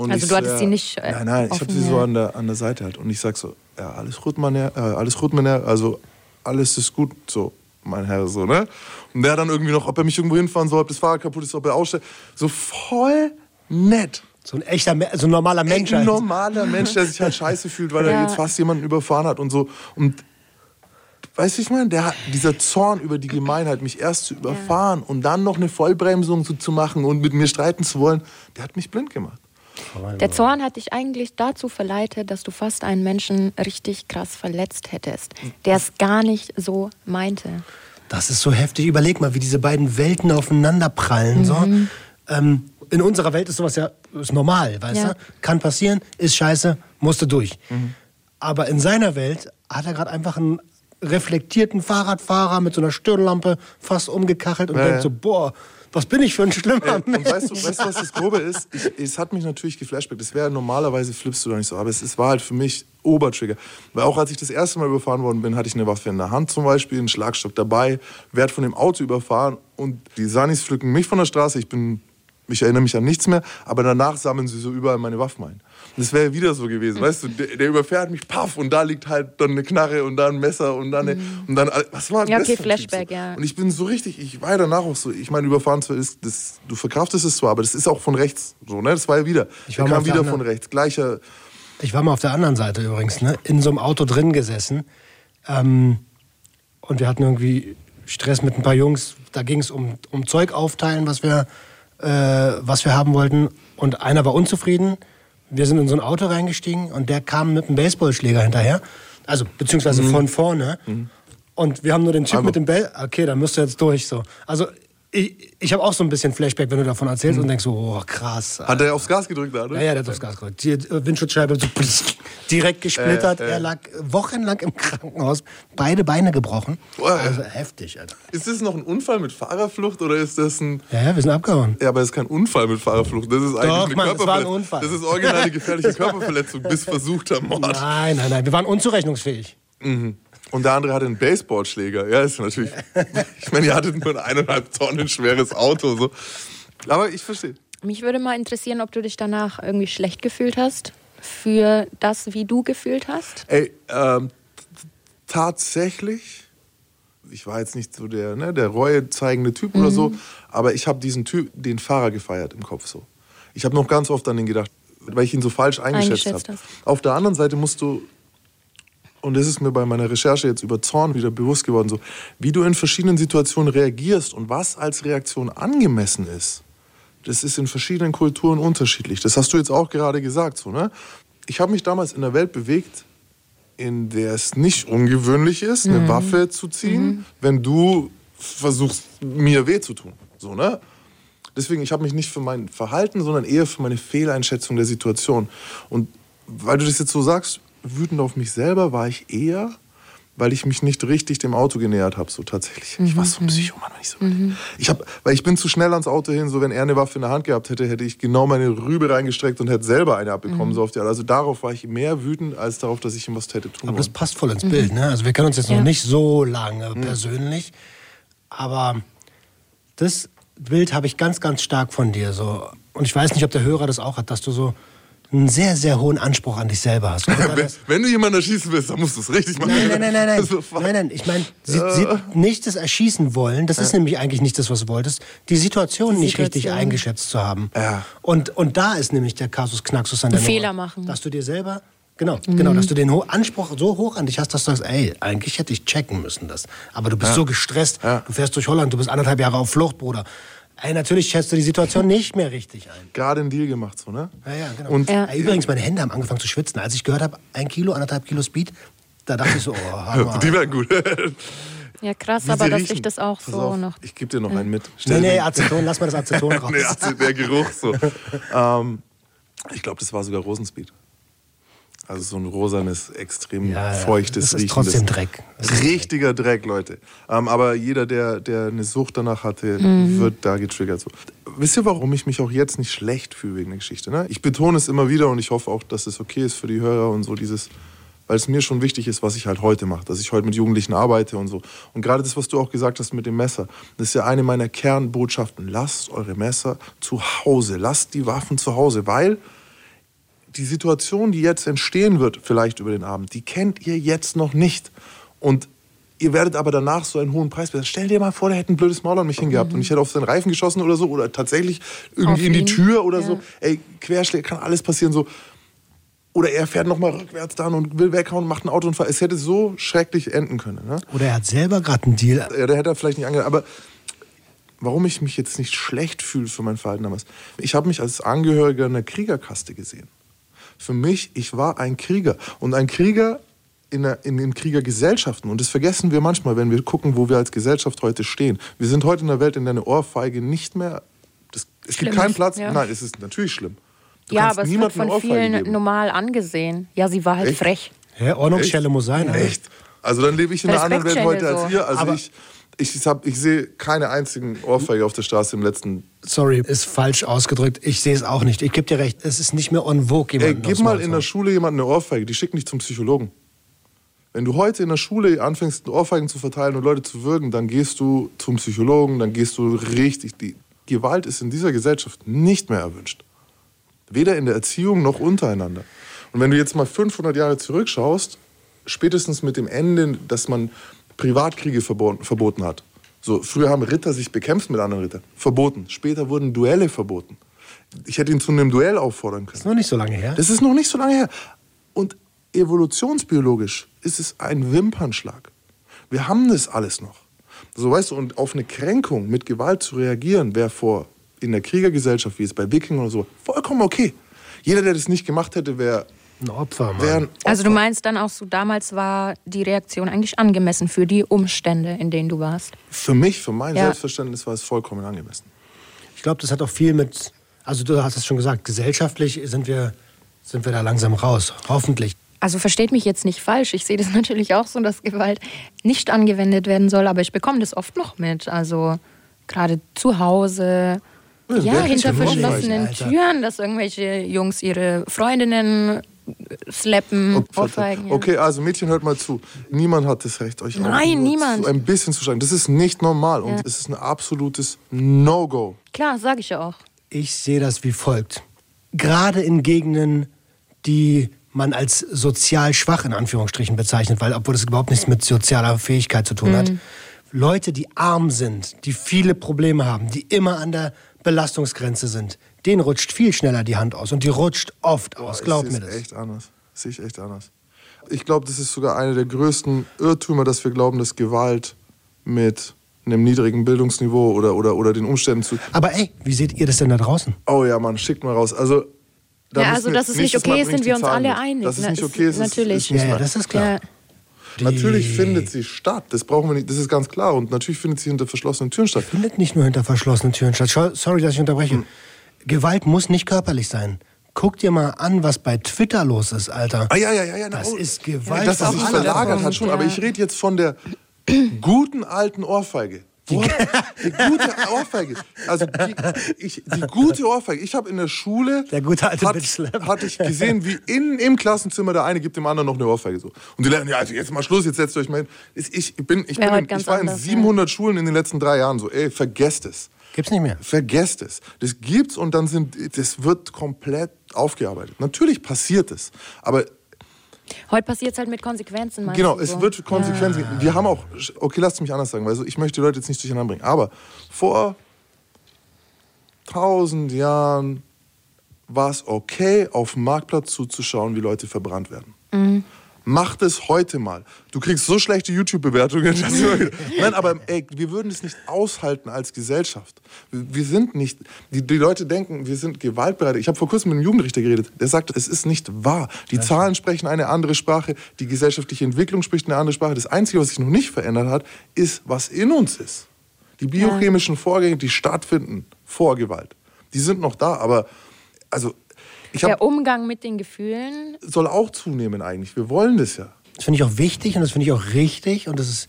Und Also ich du hattest so, sie nicht, äh, Nein, nein, ich habe offen, sie so ja. an der, an der Seite halt. Und ich sag so, ja, alles gut, mein Herr, äh, alles gut, mein Herr. Also alles ist gut, so, mein Herr, so, ne? Und der dann irgendwie noch, ob er mich irgendwo hinfahren soll, ob das Fahrrad kaputt ist, ob er ausstellt. So voll nett. so ein echter, so ein normaler Mensch. Ein halt. normaler Mensch, der sich halt scheiße fühlt, weil er Ja. jetzt fast jemanden überfahren hat und so. Und weißt du, ich meine, der dieser Zorn über die Gemeinheit, mich erst zu überfahren und dann noch eine Vollbremsung zu, zu machen und mit mir streiten zu wollen, der hat mich blind gemacht. Der Zorn hat dich eigentlich dazu verleitet, dass du fast einen Menschen richtig krass verletzt hättest, der es gar nicht so meinte. Das ist so heftig. Überleg mal, wie diese beiden Welten aufeinander prallen. So. Ähm, in unserer Welt ist sowas ja ist normal, weißt Ja. du? Kann passieren, ist scheiße, musste durch. Aber in seiner Welt hat er gerade einfach einen reflektierten Fahrradfahrer mit so einer Stirnlampe fast umgekachelt und Ja, denkt so, boah, was bin ich für ein schlimmer Mensch? und weißt du, weißt du, was das Grobe ist? Ich, es hat mich natürlich geflashbackt. Das wäre normalerweise flippst du da nicht so, aber es, es war halt für mich Obertrigger. Weil auch als ich das erste Mal überfahren worden bin, hatte ich eine Waffe in der Hand zum Beispiel, einen Schlagstock dabei, werd von dem Auto überfahren und die Sanis pflücken mich von der Straße. Ich bin, ich erinnere mich an nichts mehr, aber danach sammeln sie so überall meine Waffen ein. Das wäre wieder so gewesen, weißt du, der, der überfährt mich, paff, und da liegt halt dann eine Knarre und da ein Messer und dann, eine, und dann was war Mhm. Ja, das okay, Flashback, so? ja. Und ich bin so richtig, ich war ja danach auch so, ich meine, überfahren zwar ist, das, du verkraftest es zwar, aber das ist auch von rechts so, ne? Das war ja wieder. Ich der war mal kam der wieder anderen- von rechts. Gleicher, Ich war mal auf der anderen Seite übrigens, ne? in so einem Auto drin gesessen. Ähm, und wir hatten irgendwie Stress mit ein paar Jungs. Da ging es um, um Zeug aufteilen, was wir, äh, was wir haben wollten. Und einer war unzufrieden. Wir sind in so ein Auto reingestiegen und der kam mit einem Baseballschläger hinterher. Also, beziehungsweise von vorne. Und wir haben nur den Typ Aber- mit dem Bell. Okay, dann müsst du jetzt durch. So. Also, ich, ich habe auch so ein bisschen Flashback, wenn du davon erzählst und denkst so, oh krass. hat er aufs Gas gedrückt da, ne? Ja, ja, der hat aufs Gas gedrückt. Die äh, Windschutzscheibe so direkt gesplittert. Äh, äh. Er lag wochenlang im Krankenhaus, beide Beine gebrochen. Boah. Also heftig, Alter. Ist das noch ein Unfall mit Fahrerflucht oder ist das ein. Ja, ja, wir sind abgehauen. Ja, aber es ist kein Unfall mit Fahrerflucht. Das ist eigentlich Doch, eine Mann, es war ein Körperverletzung. Unfall. Das ist original eine gefährliche Körperverletzung bis versuchter Mord. Nein, nein, nein, wir waren unzurechnungsfähig. Und der andere hatte einen Baseballschläger. Ja, ist natürlich. Ich meine, ihr hattet nur ein eineinhalb Tonnen schweres Auto. So. Aber ich verstehe. Mich würde mal interessieren, ob du dich danach irgendwie schlecht gefühlt hast für das, wie du gefühlt hast. Ey, ähm, tatsächlich, ich war jetzt nicht so der, ne, der Reue zeigende Typ oder so, aber ich habe diesen Typ, den Fahrer gefeiert im Kopf so. Ich habe noch ganz oft an ihn gedacht, weil ich ihn so falsch eingeschätzt, Eingeschätzt habe. Auf der anderen Seite musst du, und das ist mir bei meiner Recherche jetzt über Zorn wieder bewusst geworden, so, wie du in verschiedenen Situationen reagierst und was als Reaktion angemessen ist. Das ist in verschiedenen Kulturen unterschiedlich. Das hast du jetzt auch gerade gesagt. So, ne? Ich habe mich damals in einer Welt bewegt, in der es nicht ungewöhnlich ist, eine Waffe zu ziehen, wenn du versuchst, mir weh zu tun. So, ne? Deswegen, ich habe mich nicht für mein Verhalten, sondern eher für meine Fehleinschätzung der Situation. Und weil du das jetzt so sagst, wütend auf mich selber war ich eher, weil ich mich nicht richtig dem Auto genähert habe, so tatsächlich. Ich war so ein Psychomann, wenn ich so überlege. ich hab, Weil ich bin zu schnell ans Auto hin, so wenn er eine Waffe in der Hand gehabt hätte, hätte ich genau meine Rübe reingestreckt und hätte selber eine abbekommen. So auf die, also darauf war ich mehr wütend, als darauf, dass ich ihm was hätte tun Aber das passt voll ins Bild. Ne? Also wir kennen uns jetzt noch Ja. nicht so lange persönlich, aber das Bild habe ich ganz, ganz stark von dir. So. Und ich weiß nicht, ob der Hörer das auch hat, dass du so einen sehr, sehr hohen Anspruch an dich selber hast. Wenn, wenn du jemanden erschießen willst, dann musst du es richtig machen. Nein, nein, nein, nein, nein. Also, nein, nein. Ich meine, sie, sie nicht das Erschießen wollen, das ist nämlich eigentlich nicht das, was du wolltest, die Situation nicht richtig Situation. eingeschätzt zu haben. Ja. Und, und da ist nämlich der Kasus Knaxus an der Einen Nummer. Fehler machen. Dass du dir selber, genau, genau, dass du den Anspruch so hoch an dich hast, dass du sagst, ey, eigentlich hätte ich checken müssen das. Aber du bist so gestresst, Ja. du fährst durch Holland, du bist anderthalb Jahre auf Flucht, Bruder. Ey, natürlich schätzt du die Situation nicht mehr richtig ein. Gerade einen Deal gemacht, so, ne? Ja, ja, genau. Und Ja. Übrigens, meine Hände haben angefangen zu schwitzen. Als ich gehört habe, ein Kilo, anderthalb Kilo Speed, da dachte ich so, oh, Hammer. die wären gut. Ja, krass, Wie aber dass riechen. sich das auch Pass so auf, noch. Ich gebe dir noch einen mit. Nee, Stell nee, den- Aceton, lass mal das Aceton raus. nee, der Geruch so. ähm, ich glaube, das war sogar Rosenspeed. Also so ein rosanes, extrem Ja, feuchtes, Das ist trotzdem Dreck. Ist Richtiger Dreck, Leute. Ähm, aber jeder, der, der eine Sucht danach hatte, Mhm. wird da getriggert. So. Wisst ihr, warum ich mich auch jetzt nicht schlecht fühle wegen der Geschichte? Ne? Ich betone es immer wieder und ich hoffe auch, dass es okay ist für die Hörer und so dieses, weil es mir schon wichtig ist, was ich halt heute mache, dass ich heute mit Jugendlichen arbeite und so. Und gerade das, was du auch gesagt hast mit dem Messer, das ist ja eine meiner Kernbotschaften. Lasst eure Messer zu Hause, lasst die Waffen zu Hause, weil die Situation, die jetzt entstehen wird, vielleicht über den Abend, die kennt ihr jetzt noch nicht. Und ihr werdet aber danach so einen hohen Preis bezahlen. Stell dir mal vor, der hätte ein blödes Maul an mich hingehabt und ich hätte auf seinen Reifen geschossen oder so oder tatsächlich irgendwie Auf in die ihn, Tür oder ja. so. Ey, Querschläge, kann alles passieren so. Oder er fährt nochmal rückwärts dann und will weghauen und macht einen Autounfall. Es hätte so schrecklich enden können. Ne? Oder er hat selber gerade einen Deal. Ja, der hätte er vielleicht nicht angehört. Aber warum ich mich jetzt nicht schlecht fühle für mein Verhalten damals. Ich habe mich als Angehöriger einer Kriegerkaste gesehen. Für mich, ich war ein Krieger. Und ein Krieger in, der, in den Kriegergesellschaften. Und das vergessen wir manchmal, wenn wir gucken, wo wir als Gesellschaft heute stehen. Wir sind heute in einer Welt, in der eine Ohrfeige nicht mehr. Das, es Schlimm gibt keinen ist, Platz. ja. Nein, es ist natürlich schlimm. Du Ja, kannst aber es wird von vielen geben. normal angesehen. Ja, sie war halt Echt? frech. Ja, Ordnungsstelle muss sein. Echt? Also dann lebe ich in einer anderen Welt heute Respektschändel als so. ihr. Also Aber- ich, Ich, hab, ich sehe keine einzigen Ohrfeige auf der Straße im letzten. Sorry, ist falsch ausgedrückt. Ich sehe es auch nicht. Ich gebe dir recht. Es ist nicht mehr on vogue, Ey, gib mal in der. Schule jemanden eine Ohrfeige, die schicken dich zum Psychologen. Wenn du heute in der Schule anfängst, Ohrfeigen zu verteilen und Leute zu würgen, dann gehst du zum Psychologen, dann gehst du richtig. Die Gewalt ist in dieser Gesellschaft nicht mehr erwünscht. Weder in der Erziehung noch untereinander. Und wenn du jetzt mal 500 Jahre zurückschaust, spätestens mit dem Ende, dass man Privatkriege verboten, verboten hat. So, früher haben Ritter sich bekämpft mit anderen Rittern. Verboten. Später wurden Duelle verboten. Ich hätte ihn zu einem Duell auffordern können. Ist noch nicht so lange her. Das ist noch nicht so lange her. Und evolutionsbiologisch ist es ein Wimpernschlag. Wir haben das alles noch. So weißt du, und auf eine Kränkung mit Gewalt zu reagieren, wäre vor in der Kriegergesellschaft, wie es bei Wikingern oder so, vollkommen okay. Jeder, der das nicht gemacht hätte, wäre Ein Opfer, Mann. Also du meinst dann auch so, damals war die Reaktion eigentlich angemessen für die Umstände, in denen du warst. Für mich, für mein Ja. Selbstverständnis war es vollkommen angemessen. Ich glaube, das hat auch viel mit, also du hast es schon gesagt, gesellschaftlich sind wir, sind wir da langsam raus. Hoffentlich. Also versteht mich jetzt nicht falsch. Ich sehe das natürlich auch so, dass Gewalt nicht angewendet werden soll, aber ich bekomme das oft noch mit. Also gerade zu Hause, Ja, hinter verschlossenen? Türen, dass irgendwelche Jungs ihre Freundinnen slappen, ohrfeigen. ja. Okay, also Mädchen, hört mal zu. Niemand hat das Recht, euch Nein, niemand. So ein bisschen zu schlagen. Das ist nicht normal und es ist ein absolutes No-Go. Klar, sage ich ja auch. Ich sehe das wie folgt. Gerade in Gegenden, die man als sozial schwach in Anführungsstrichen bezeichnet, weil obwohl das überhaupt nichts mit sozialer Fähigkeit zu tun hat. Leute, die arm sind, die viele Probleme haben, die immer an der Belastungsgrenze sind, denen rutscht viel schneller die Hand aus und die rutscht oft aus. Glaub ich mir das. echt anders. Sehe ich echt anders. Ich glaube, das ist sogar eine der größten Irrtümer, dass wir glauben, dass Gewalt mit einem niedrigen Bildungsniveau oder, oder, oder den Umständen zu. Aber ey, wie seht ihr das denn da draußen? Oh ja, Mann, schickt mal raus. Also, da Ja, müssen also, wir- dass es nicht okay ist, sind wir uns alle mit. einig. Dass es Na, nicht ist okay ist, ist- natürlich. ist nicht Ja, das ist klar. Ja. Die Natürlich findet sie statt. Das brauchen wir nicht. Das ist ganz klar. Und natürlich findet sie hinter verschlossenen Türen statt. findet nicht nur hinter verschlossenen Türen statt. Sorry, dass ich unterbreche. Hm. Gewalt muss nicht körperlich sein. Guck dir mal an, was bei Twitter los ist, Alter. Ah ja, ja, ja, ja. na, Das oh. ist Gewalt Dass es auf sich verlagert hat schon. Aber Ja. ich rede jetzt von der guten alten Ohrfeige. Hat- Die gute Ohrfeige. Also die, ich, die gute Ohrfeige. Ich habe in der Schule Der gute alte hat, hatte ich gesehen, wie in, im Klassenzimmer der eine gibt dem anderen noch eine Ohrfeige so. Und die lernen, ja, also jetzt mal Schluss, jetzt setzt euch mal hin. Ich, bin, ich, bin heute in, ganz ich war in anders, ja. 700 Schulen in den letzten drei Jahren so. Ey, vergesst es. Gibt's nicht mehr. Vergesst es. Das gibt's und dann sind, das wird komplett aufgearbeitet. Natürlich passiert es, aber Heute passiert es halt mit Konsequenzen. meinst genau, du es so? wird Konsequenzen. geben. Wir haben auch, okay, lasst mich anders sagen, weil so, ich möchte die Leute jetzt nicht durcheinander bringen, aber vor tausend Jahren war es okay, auf dem Marktplatz zuzuschauen, wie Leute verbrannt werden. Macht es heute mal. Du kriegst so schlechte YouTube-Bewertungen. Nein, aber ey, wir würden es nicht aushalten als Gesellschaft. Wir sind nicht. Die, die Leute denken, wir sind gewaltbereit. Ich habe vor kurzem mit einem Jugendrichter geredet. Der sagte, es ist nicht wahr. Die Zahlen sprechen eine andere Sprache. Die gesellschaftliche Entwicklung spricht eine andere Sprache. Das Einzige, was sich noch nicht verändert hat, ist, was in uns ist. Die biochemischen Vorgänge, die stattfinden vor Gewalt, die sind noch da. Aber also, Der Umgang mit den Gefühlen. soll auch zunehmen eigentlich. Wir wollen das ja. Das finde ich auch wichtig und das finde ich auch richtig und das ist.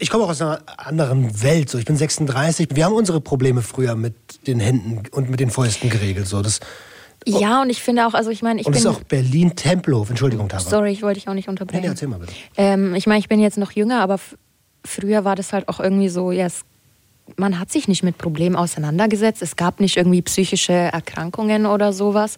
Ich komme auch aus einer anderen Welt. So, ich bin 36. Wir haben unsere Probleme früher mit den Händen und mit den Fäusten geregelt. So, das, Ja, und ich finde auch, also ich meine, ich und das bin. ist auch Berlin Tempelhof. Entschuldigung, Tara. Sorry, ich wollte dich auch nicht Nee, unterbrechen. nee, erzähl mal bitte. Ähm, ich meine, ich bin jetzt noch jünger, aber früher war das halt auch irgendwie so, ja, es, man hat sich nicht mit Problemen auseinandergesetzt. Es gab nicht irgendwie psychische Erkrankungen oder sowas.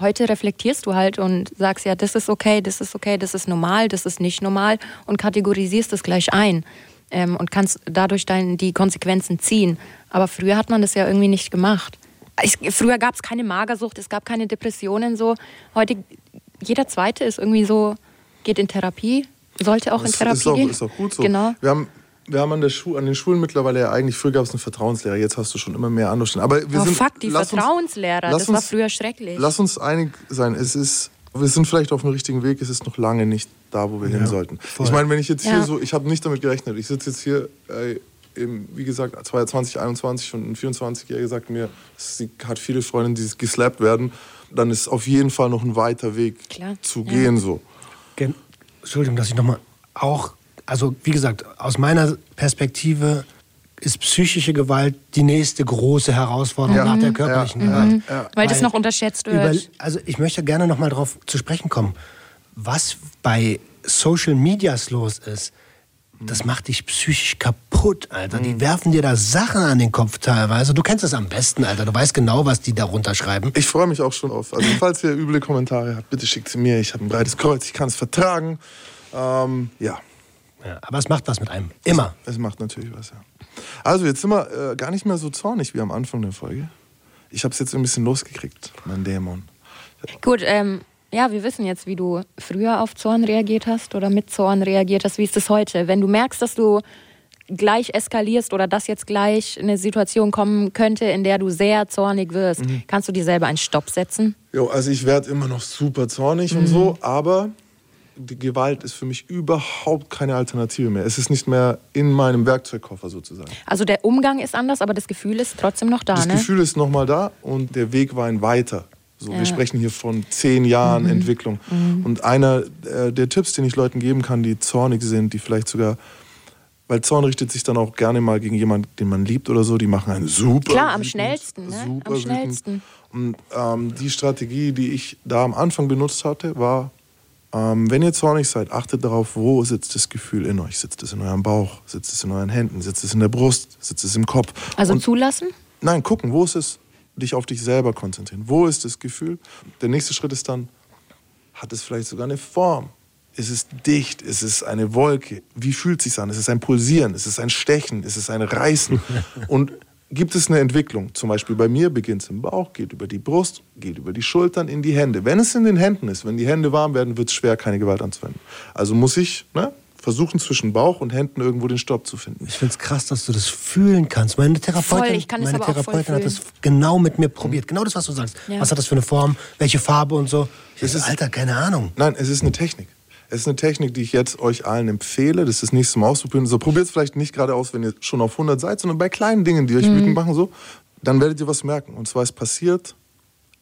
Heute reflektierst du halt und sagst, ja, das ist okay, das ist okay, das ist normal, das ist nicht normal und kategorisierst es gleich ein ähm, und kannst dadurch dann die Konsequenzen ziehen. Aber früher hat man das ja irgendwie nicht gemacht. Ich, früher gab es keine Magersucht, es gab keine Depressionen so. Heute, jeder Zweite ist irgendwie so, geht in Therapie, sollte auch in Das Therapie ist auch, gehen. ist auch gut so. Genau. Wir haben, wir haben an, an den Schulen mittlerweile ja eigentlich, früher gab es eine Vertrauenslehre, jetzt hast du schon immer mehr Anlaufstellen. Aber wir Oh, sind, fuck, die lass uns- Vertrauenslehrer, lass das war uns- früher schrecklich. Lass uns einig sein, es ist, wir sind vielleicht auf dem richtigen Weg, es ist noch lange nicht da, wo wir hin sollten. voll. Ich meine, wenn ich jetzt hier Ja. so, ich habe nicht damit gerechnet, ich sitze jetzt hier, äh, im, wie gesagt, 2021 und ein 24-Jähriger sagt mir, sie hat viele Freundinnen, die geslappt werden, dann ist auf jeden Fall noch ein weiter Weg Klar, zu ja. gehen so. Gen Entschuldigung, dass ich nochmal auch also wie gesagt, aus meiner Perspektive ist psychische Gewalt die nächste große Herausforderung Ja. nach der körperlichen Ja. Gewalt. Ja. Weil das noch unterschätzt wird. Über, also ich möchte gerne noch mal darauf zu sprechen kommen, was bei Social Medias los ist. Das macht dich psychisch kaputt, Alter. Mhm. Die werfen dir da Sachen an den Kopf teilweise. Du kennst das am besten, Alter. Du weißt genau, was die darunter schreiben. Ich freue mich auch schon auf. Also falls ihr üble Kommentare habt, bitte schickt sie mir. Ich habe ein breites Kreuz, ich kann es vertragen. Ähm, ja, Ja, aber es macht was mit einem. Immer. es macht natürlich was, ja. Also jetzt sind wir äh, gar nicht mehr so zornig wie am Anfang der Folge. Ich habe es jetzt ein bisschen losgekriegt, mein Dämon. Gut, ähm, ja, wir wissen jetzt, wie du früher auf Zorn reagiert hast oder mit Zorn reagiert hast. Wie ist das heute? Wenn du merkst, dass du gleich eskalierst oder dass jetzt gleich eine Situation kommen könnte, in der du sehr zornig wirst, Mhm. kannst du dir selber einen Stopp setzen? Jo, also ich werde immer noch super zornig und so, aber die Gewalt ist für mich überhaupt keine Alternative mehr. Es ist nicht mehr in meinem Werkzeugkoffer sozusagen. Also der Umgang ist anders, aber das Gefühl ist trotzdem noch da, Das ne? Gefühl ist nochmal da und der Weg war ein weiter. So, Wir sprechen hier von zehn Jahren Mhm. Entwicklung. Und einer äh, der Tipps, den ich Leuten geben kann, die zornig sind, die vielleicht sogar, weil Zorn richtet sich dann auch gerne mal gegen jemanden, den man liebt oder so, die machen einen super. Klar, am wütend, schnellsten, ne? Super Am wütend. schnellsten. Und ähm, die Strategie, die ich da am Anfang benutzt hatte, war, ähm, wenn ihr zornig seid, achtet darauf, wo sitzt das Gefühl in euch. Sitzt es in eurem Bauch? Sitzt es in euren Händen? Sitzt es in der Brust? Sitzt es im Kopf? Also Und zulassen? Nein, gucken, wo ist es? Dich auf dich selber konzentrieren. Wo ist das Gefühl? Der nächste Schritt ist dann, hat es vielleicht sogar eine Form? Ist es dicht? Ist es eine Wolke? Wie fühlt es sich an? Ist es ein Pulsieren? Ist es ein Stechen? Ist es ein Reißen? Und gibt es eine Entwicklung? Zum Beispiel bei mir beginnt es im Bauch, geht über die Brust, geht über die Schultern in die Hände. Wenn es in den Händen ist, wenn die Hände warm werden, wird es schwer, keine Gewalt anzuwenden. Also muss ich ne, versuchen, zwischen Bauch und Händen irgendwo den Stopp zu finden. Ich finde es krass, dass du das fühlen kannst. Meine Therapeutin, Voll, ich kann das meine Therapeutin hat das genau mit mir probiert. Genau das, was du sagst. Ja. Was hat das für eine Form? Welche Farbe und so? Ich ist- Alter, keine Ahnung. Nein, es ist eine Technik. Es ist eine Technik, die ich jetzt euch allen empfehle. Das ist das nächste Mal auszuprobieren. So probiert es vielleicht nicht gerade aus, wenn ihr schon auf 100 seid, sondern bei kleinen Dingen, die euch wütend machen, so. Dann werdet ihr was merken. Und zwar, es passiert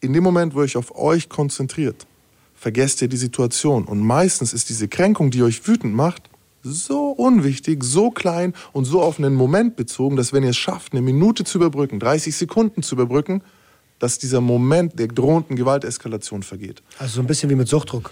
in dem Moment, wo ihr euch auf euch konzentriert, vergesst ihr die Situation. Und meistens ist diese Kränkung, die euch wütend macht, so unwichtig, so klein und so auf einen Moment bezogen, dass wenn ihr es schafft, eine Minute zu überbrücken, 30 Sekunden zu überbrücken, dass dieser Moment der drohenden Gewalteskalation vergeht. Also so ein bisschen wie mit Suchtdruck.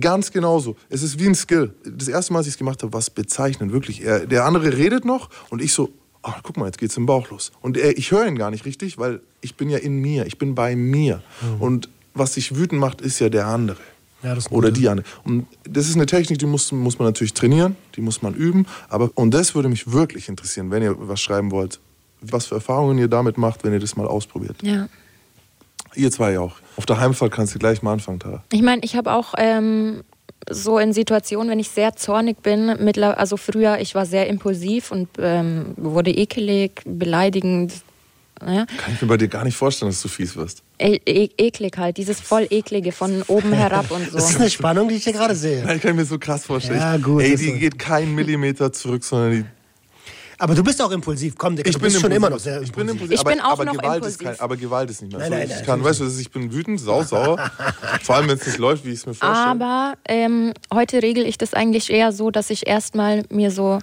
Ganz genauso. Es ist wie ein Skill. Das erste Mal, als ich es gemacht habe, war es bezeichnend, wirklich. Er, der andere redet noch und ich so, ah, guck mal, jetzt geht's im Bauch los. Und er, ich höre ihn gar nicht richtig, weil ich bin ja in mir, ich bin bei mir. Und was sich wütend macht, ist ja der andere. Ja, Oder die andere. Und das ist eine Technik, die muss, muss man natürlich trainieren, die muss man üben. Aber, und das würde mich wirklich interessieren, wenn ihr was schreiben wollt, was für Erfahrungen ihr damit macht, wenn ihr das mal ausprobiert. Ja. Ihr zwei ja auch. Auf der Heimfahrt kannst du gleich mal anfangen, Tara. Ich meine, ich habe auch ähm, so in Situationen, wenn ich sehr zornig bin, mittler also früher, ich war sehr impulsiv und ähm, wurde ekelig, beleidigend. Ja? Kann ich mir bei dir gar nicht vorstellen, dass du fies wirst. E e eklig halt, dieses voll eklige von oben herab und Das ist so. eine Spannung, die ich hier gerade sehe. Nein, ich kann mir so krass vorstellen. Ja, gut, Ey, die geht keinen Millimeter zurück, sondern die. Aber du bist auch impulsiv. Komm, Digga, du bist schon immer noch sehr ich bin impulsiv. impulsiv. Ich bin aber, auch aber noch Gewalt impulsiv. Ist kein, aber Gewalt ist nicht mehr. Nein, so. nein, ich nein, kann, weißt du, ich bin wütend, sausauer. Vor allem, wenn es nicht läuft, wie ich es mir vorstelle. Aber ähm, heute regel ich das eigentlich eher so, dass ich erstmal mir so,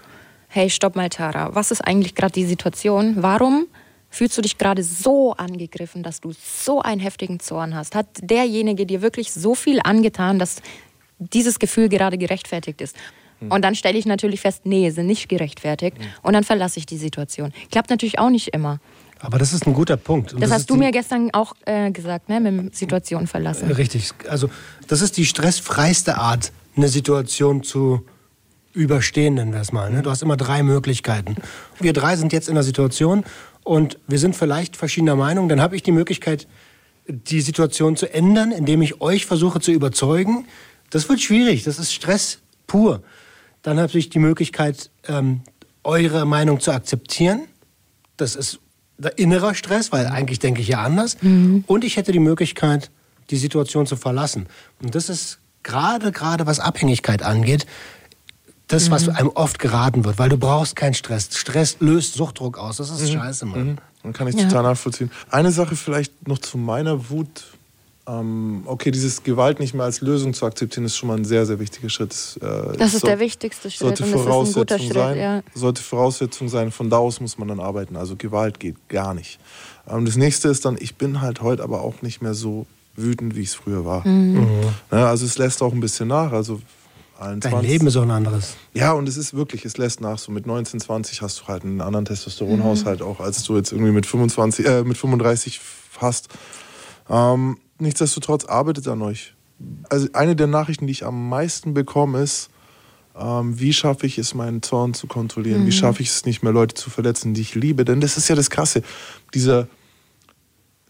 hey, stopp mal, Tara, was ist eigentlich gerade die Situation? Warum fühlst du dich gerade so angegriffen, dass du so einen heftigen Zorn hast? Hat derjenige dir wirklich so viel angetan, dass dieses Gefühl gerade gerechtfertigt ist? Und dann stelle ich natürlich fest, nee, sind nicht gerechtfertigt. Und dann verlasse ich die Situation. Klappt natürlich auch nicht immer. Aber das ist ein guter Punkt. Das, ist hast du mir gestern auch äh, gesagt, ne, mit dem Situation verlassen. Richtig. Also, das ist die stressfreiste Art, eine Situation zu überstehen, nennen wir es mal. Ne? Du hast immer drei Möglichkeiten. Wir drei sind jetzt in der Situation und wir sind vielleicht verschiedener Meinung. Dann habe ich die Möglichkeit, die Situation zu ändern, indem ich euch versuche zu überzeugen. Das wird schwierig. Das ist Stress pur. Dann habe ich die Möglichkeit, ähm, eure Meinung zu akzeptieren. Das ist der innerer Stress, weil eigentlich denke ich ja anders. Und ich hätte die Möglichkeit, die Situation zu verlassen. Und das ist gerade, gerade was Abhängigkeit angeht, das, was einem oft geraten wird, weil du brauchst keinen Stress. Stress löst Suchtdruck aus. Das ist scheiße, Mann. Dann kann ich total nachvollziehen. Eine Sache vielleicht noch zu meiner Wut. Ähm, okay, dieses Gewalt nicht mehr als Lösung zu akzeptieren, ist schon mal ein sehr, sehr wichtiger Schritt. Äh, das ist so, der wichtigste Schritt sollte und das Voraussetzung ist ein guter Schritt. Sein, ja. Sollte Voraussetzung sein, von da aus muss man dann arbeiten. Also Gewalt geht gar nicht. Ähm, das nächste ist dann, ich bin halt heute aber auch nicht mehr so wütend, wie es früher war. Mhm. Mhm. Ja, also es lässt auch ein bisschen nach. Also 21. Dein Leben ist auch ein anderes. Ja, und es ist wirklich, es lässt nach. So mit 19, 20 hast du halt einen anderen Testosteronhaushalt mhm. auch, als du jetzt irgendwie mit 25, äh, mit 35 hast. Ähm, nichtsdestotrotz arbeitet an euch. Also eine der Nachrichten, die ich am meisten bekomme, ist, ähm, wie schaffe ich es, meinen Zorn zu kontrollieren? Mhm. Wie schaffe ich es nicht mehr, Leute zu verletzen, die ich liebe? Denn das ist ja das Krasse. Dieser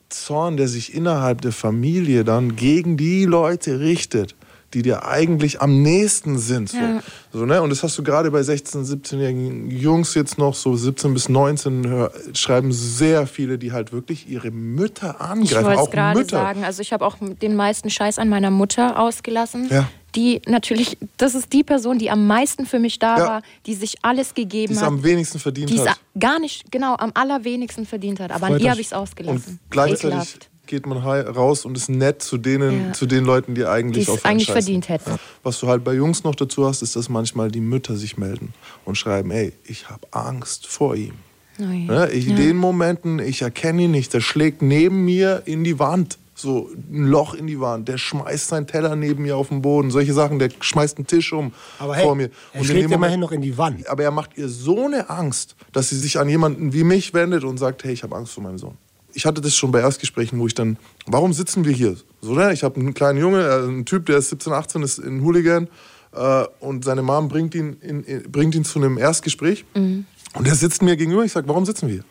Zorn, der sich innerhalb der Familie dann gegen die Leute richtet, die dir eigentlich am nächsten sind. So. Ja. So, ne? Und das hast du gerade bei 16-, 17-jährigen Jungs jetzt noch, so 17 bis 19, hör, schreiben sehr viele, die halt wirklich ihre Mütter angreifen. Ich wollte es gerade sagen, also ich habe auch den meisten Scheiß an meiner Mutter ausgelassen. Ja. Die natürlich, das ist die Person, die am meisten für mich da ja. war, die sich alles gegeben hat. Die es am wenigsten verdient die hat. Gar nicht, genau, am allerwenigsten verdient hat. Aber Freut an ihr habe ich es ausgelassen. Und gleichzeitig Ekelhaft geht man raus und ist nett zu denen, ja. zu den Leuten, die eigentlich auf eigentlich verdient hätten. Was du halt bei Jungs noch dazu hast, ist, dass manchmal die Mütter sich melden und schreiben, ey, ich habe Angst vor ihm. Oh ja. ich, ja. Den Momenten, ich erkenne ihn nicht, der schlägt neben mir in die Wand. So ein Loch in die Wand, der schmeißt seinen Teller neben mir auf den Boden, solche Sachen, der schmeißt einen Tisch um aber hey, vor mir. Er und schlägt Moment, immerhin noch in die Wand. Aber er macht ihr so eine Angst, dass sie sich an jemanden wie mich wendet und sagt, hey, ich habe Angst vor meinem Sohn ich hatte das schon bei Erstgesprächen, wo ich dann, warum sitzen wir hier? So, ne? Ich habe einen kleinen Junge, äh, einen Typ, der ist 17, 18, ist ein Hooligan äh, und seine Mom bringt ihn, in, in, bringt ihn zu einem Erstgespräch mhm. und er sitzt mir gegenüber. Ich sage, warum sitzen wir hier?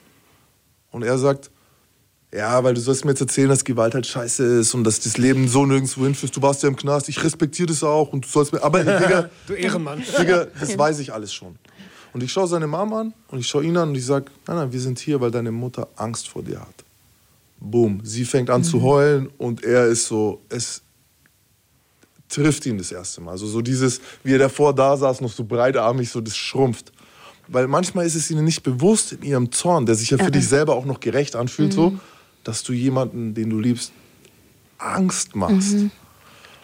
Und er sagt, ja, weil du sollst mir jetzt erzählen, dass Gewalt halt scheiße ist und dass das Leben so nirgendwo hinführt. Du warst ja im Knast, ich respektiere das auch und du sollst mir. Aber, Digga, du Ehrenmann. Digga, das weiß ich alles schon. Und ich schaue seine Mom an und ich schaue ihn an und ich sage, nein, nein, wir sind hier, weil deine Mutter Angst vor dir hat. Boom, sie fängt an mhm. zu heulen und er ist so, es trifft ihn das erste Mal. Also so dieses, wie er davor da saß, noch so breitarmig, so das schrumpft. Weil manchmal ist es ihnen nicht bewusst in ihrem Zorn, der sich ja für mhm. dich selber auch noch gerecht anfühlt, mhm. so, dass du jemanden, den du liebst, Angst machst. Mhm.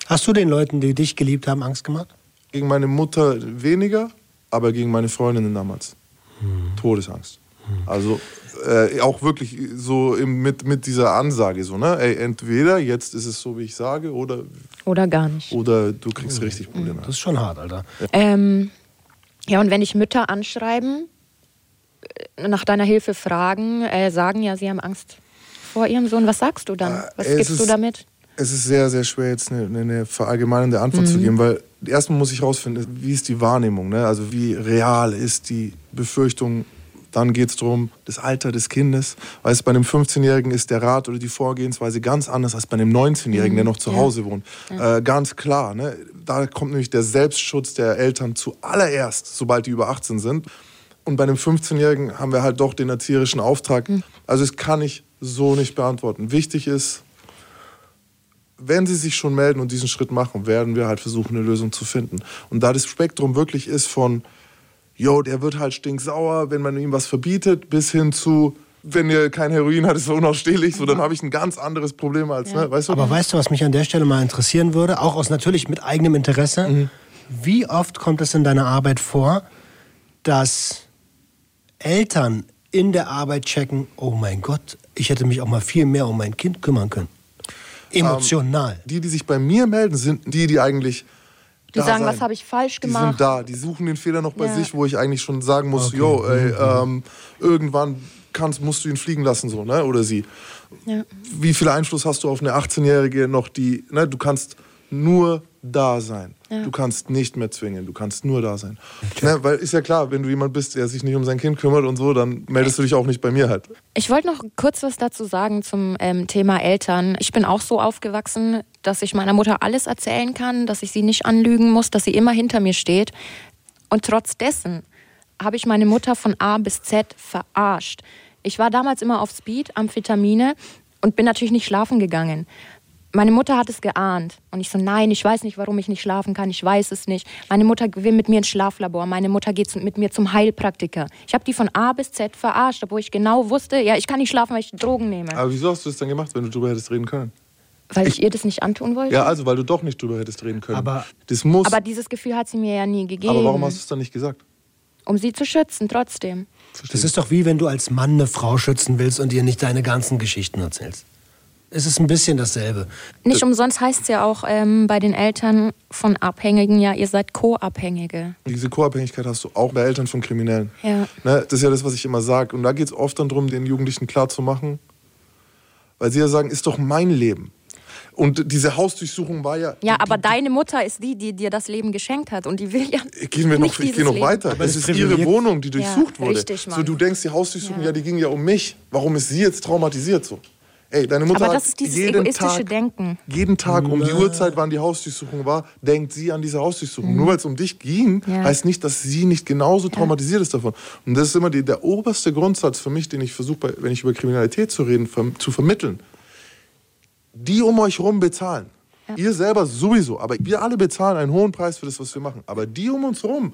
Hast du den Leuten, die dich geliebt haben, Angst gemacht? Gegen meine Mutter weniger, aber gegen meine Freundinnen damals. Mhm. Todesangst. Mhm. Also äh, auch wirklich so im, mit, mit dieser Ansage, so, ne? Ey, entweder jetzt ist es so, wie ich sage, oder. Oder gar nicht. Oder du kriegst richtig Probleme. Das ist schon hart, Alter. Ja, ähm, ja und wenn ich Mütter anschreiben, äh, nach deiner Hilfe fragen, äh, sagen ja, sie haben Angst vor ihrem Sohn. Was sagst du dann? Äh, Was gibst ist, du damit? Es ist sehr, sehr schwer, jetzt eine, eine verallgemeinernde Antwort mhm. zu geben, weil erstmal muss ich herausfinden, wie ist die Wahrnehmung, ne? also wie real ist die Befürchtung dann geht es darum, das Alter des Kindes. Weißt bei einem 15-Jährigen ist der Rat oder die Vorgehensweise ganz anders als bei einem 19-Jährigen, mhm. der noch zu ja. Hause wohnt. Ja. Äh, ganz klar. Ne? Da kommt nämlich der Selbstschutz der Eltern zuallererst, sobald die über 18 sind. Und bei einem 15-Jährigen haben wir halt doch den erzieherischen Auftrag. Mhm. Also es kann ich so nicht beantworten. Wichtig ist, wenn sie sich schon melden und diesen Schritt machen, werden wir halt versuchen, eine Lösung zu finden. Und da das Spektrum wirklich ist von yo, der wird halt stinksauer, wenn man ihm was verbietet, bis hin zu, wenn ihr kein Heroin hat, ist er unausstehlich. So, dann habe ich ein ganz anderes Problem als, ja. ne, weißt du? Aber weißt du, was mich an der Stelle mal interessieren würde, auch aus natürlich mit eigenem Interesse, mhm. wie oft kommt es in deiner Arbeit vor, dass Eltern in der Arbeit checken, oh mein Gott, ich hätte mich auch mal viel mehr um mein Kind kümmern können. Ähm, Emotional. Ähm, die, die sich bei mir melden, sind die, die eigentlich die sagen, sein. was habe ich falsch gemacht? Die sind da, die suchen den Fehler noch bei ja. sich, wo ich eigentlich schon sagen muss, okay. yo, ey, ähm, irgendwann kannst, musst du ihn fliegen lassen, so, ne? Oder sie. Ja. Wie viel Einfluss hast du auf eine 18-Jährige noch, die, ne, du kannst nur da sein. Ja. Du kannst nicht mehr zwingen, du kannst nur da sein. Okay. Ne, weil ist ja klar, wenn du jemand bist, der sich nicht um sein Kind kümmert und so, dann meldest du dich auch nicht bei mir halt. Ich wollte noch kurz was dazu sagen zum ähm, Thema Eltern. Ich bin auch so aufgewachsen, dass ich meiner Mutter alles erzählen kann, dass ich sie nicht anlügen muss, dass sie immer hinter mir steht. Und trotz dessen habe ich meine Mutter von A bis Z verarscht. Ich war damals immer auf Speed, Amphetamine und bin natürlich nicht schlafen gegangen. Meine Mutter hat es geahnt. Und ich so, nein, ich weiß nicht, warum ich nicht schlafen kann. Ich weiß es nicht. Meine Mutter will mit mir ins Schlaflabor. Meine Mutter geht mit mir zum Heilpraktiker. Ich habe die von A bis Z verarscht, obwohl ich genau wusste, ja, ich kann nicht schlafen, weil ich Drogen nehme. Aber wieso hast du das dann gemacht, wenn du darüber hättest reden können? Weil ich, ihr das nicht antun wollte? Ja, also, weil du doch nicht drüber hättest reden können. Aber- das muss. Aber dieses Gefühl hat sie mir ja nie gegeben. aber warum hast du es dann nicht gesagt? um sie zu schützen, trotzdem. Das ist doch wie wenn du als Mann eine Frau schützen willst und ihr nicht deine ganzen Geschichten erzählst. Es ist ein bisschen dasselbe. Nicht umsonst heißt es ja auch ähm, bei den Eltern von Abhängigen, ja, ihr seid Co-Abhängige. Diese Co-Abhängigkeit hast du auch bei Eltern von Kriminellen. Ja. Ne, das ist ja das, was ich immer sage. Und da geht es oft dann darum, den Jugendlichen klarzumachen, weil sie ja sagen, ist doch mein Leben. Und diese Hausdurchsuchung war ja. Ja, aber deine Mutter ist die, die dir das Leben geschenkt hat und die will ja Gehen wir nicht noch, ich gehe noch Leben. weiter. Aber es ist ihre Wohnung, die durchsucht Ja, wurde. richtig, so, Mann. du denkst, die Hausdurchsuchung, ja. Ja. die ging ja um mich. Warum ist sie jetzt traumatisiert so? Ey, deine Mutter Aber hat das ist dieses jeden egoistische Tag, Denken. Jeden Tag um die Uhrzeit, wann die Hausdurchsuchung war, denkt sie an diese Hausdurchsuchung. Nur weil es um dich ging, Mhm. Ja. heißt nicht, dass sie nicht genauso traumatisiert ist davon. Und das ist immer die, der oberste Grundsatz für mich, den ich versuche, wenn ich über Kriminalität zu reden, ver zu vermitteln. Die um euch rum bezahlen. Ihr selber sowieso, aber wir alle bezahlen einen hohen Preis für das, was wir machen. Aber die um uns rum,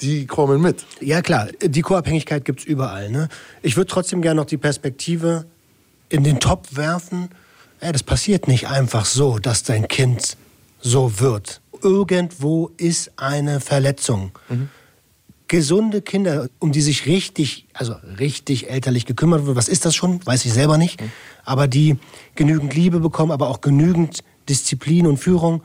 die kommen mit. Ja klar, die Co-Abhängigkeit gibt es überall. Ne? Ich würde trotzdem gerne noch die Perspektive in den Topf werfen. Ja, das passiert nicht einfach so, dass dein Kind so wird. Irgendwo ist eine Verletzung. Gesunde Kinder, um die sich richtig, also richtig elterlich gekümmert wird, was ist das schon? Weiß ich selber nicht. Aber die genügend Liebe bekommen, aber auch genügend Disziplin und Führung.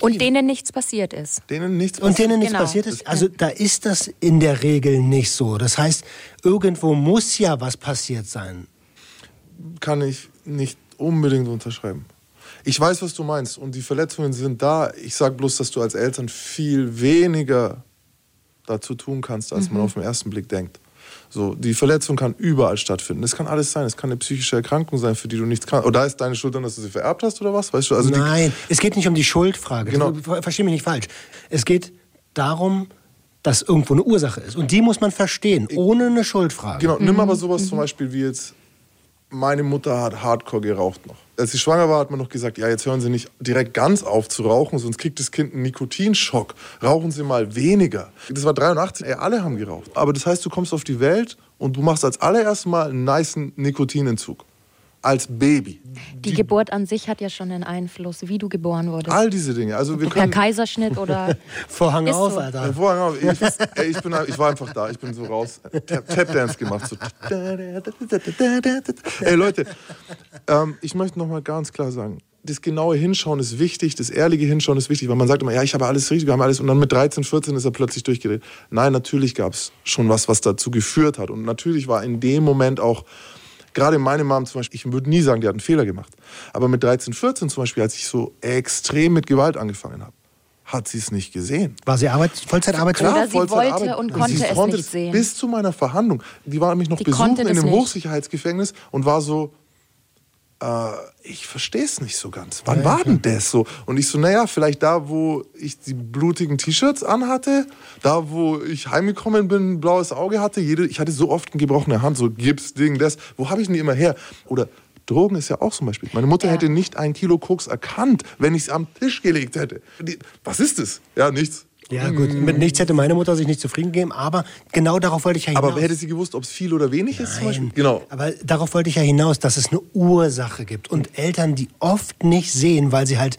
Und denen nichts passiert ist. Denen nichts Und denen nichts Genau. passiert ist. Also da ist das in der Regel nicht so. Das heißt, irgendwo muss ja was passiert sein. Kann ich nicht unbedingt unterschreiben. Ich weiß, was du meinst und die Verletzungen sind da. Ich sage bloß, dass du als Eltern viel weniger dazu tun kannst, als man auf den ersten Blick denkt. So, die Verletzung kann überall stattfinden. Es kann alles sein. Es kann eine psychische Erkrankung sein, für die du nichts kannst. Oder ist deine Schuld dann, dass du sie vererbt hast oder was? Weißt du? Also Nein, es geht nicht um die Schuldfrage. Genau. Ver- Versteh mich nicht falsch. Es geht darum, dass irgendwo eine Ursache ist. Und die muss man verstehen, ohne eine Schuldfrage. Genau, nimm aber sowas zum Beispiel wie jetzt, meine Mutter hat Hardcore geraucht noch. Als sie schwanger war, hat man noch gesagt, ja, jetzt hören Sie nicht direkt ganz auf zu rauchen, sonst kriegt das Kind einen Nikotinschock. Rauchen Sie mal weniger. Das war 83, ey, alle haben geraucht. Aber das heißt, du kommst auf die Welt und du machst als allererstes mal einen niceen Nikotinentzug. Als Baby. Die Geburt an sich hat ja schon einen Einfluss, wie du geboren wurdest. All diese Dinge. Also wir per können... Kaiserschnitt oder. Vorhang auf, so. Alter. Vorher, genau. ich, ey, ich, bin, ich war einfach da, ich bin so raus. Tap, Tap gemacht. So. Ey Leute, ähm, ich möchte noch mal ganz klar sagen, das genaue Hinschauen ist wichtig, das ehrliche Hinschauen ist wichtig, weil man sagt immer, ja, ich habe alles richtig, wir haben alles und dann mit 13, 14 ist er plötzlich durchgedreht. Nein, natürlich gab es schon was, was dazu geführt hat und natürlich war in dem Moment auch Gerade meine Mom zum Beispiel, ich würde nie sagen, die hat einen Fehler gemacht. Aber mit 13, 14 zum Beispiel, als ich so extrem mit Gewalt angefangen habe, hat sie es nicht gesehen. War sie Arbeit, Vollzeitarbeitslos? Oder sie Vollzeit wollte und konnte sie es konnte nicht sehen. Bis zu meiner Verhandlung. Die war nämlich noch Die besuchen in einem nicht. Hochsicherheitsgefängnis und war so, äh, ich verstehe es nicht so ganz. Wann war denn das so? Und ich so, naja, vielleicht da, wo ich die blutigen T-Shirts anhatte, da, wo ich heimgekommen bin, ein blaues Auge hatte. Jede, ich hatte so oft eine gebrochene Hand, so Gips, Ding, das. Wo habe ich denn die immer her? Oder Drogen ist ja auch zum Beispiel. Meine Mutter Ja. hätte nicht ein Kilo Koks erkannt, wenn ich es am Tisch gelegt hätte. Die, was ist das? Ja, nichts. Ja, gut. Mit nichts hätte meine Mutter sich nicht zufrieden gegeben, aber genau darauf wollte ich ja hinaus. Aber hätte sie gewusst, ob es viel oder wenig ist zum Beispiel? Nein. Genau. Aber darauf wollte ich ja hinaus, dass es eine Ursache gibt. Und Eltern, die oft nicht sehen, weil sie halt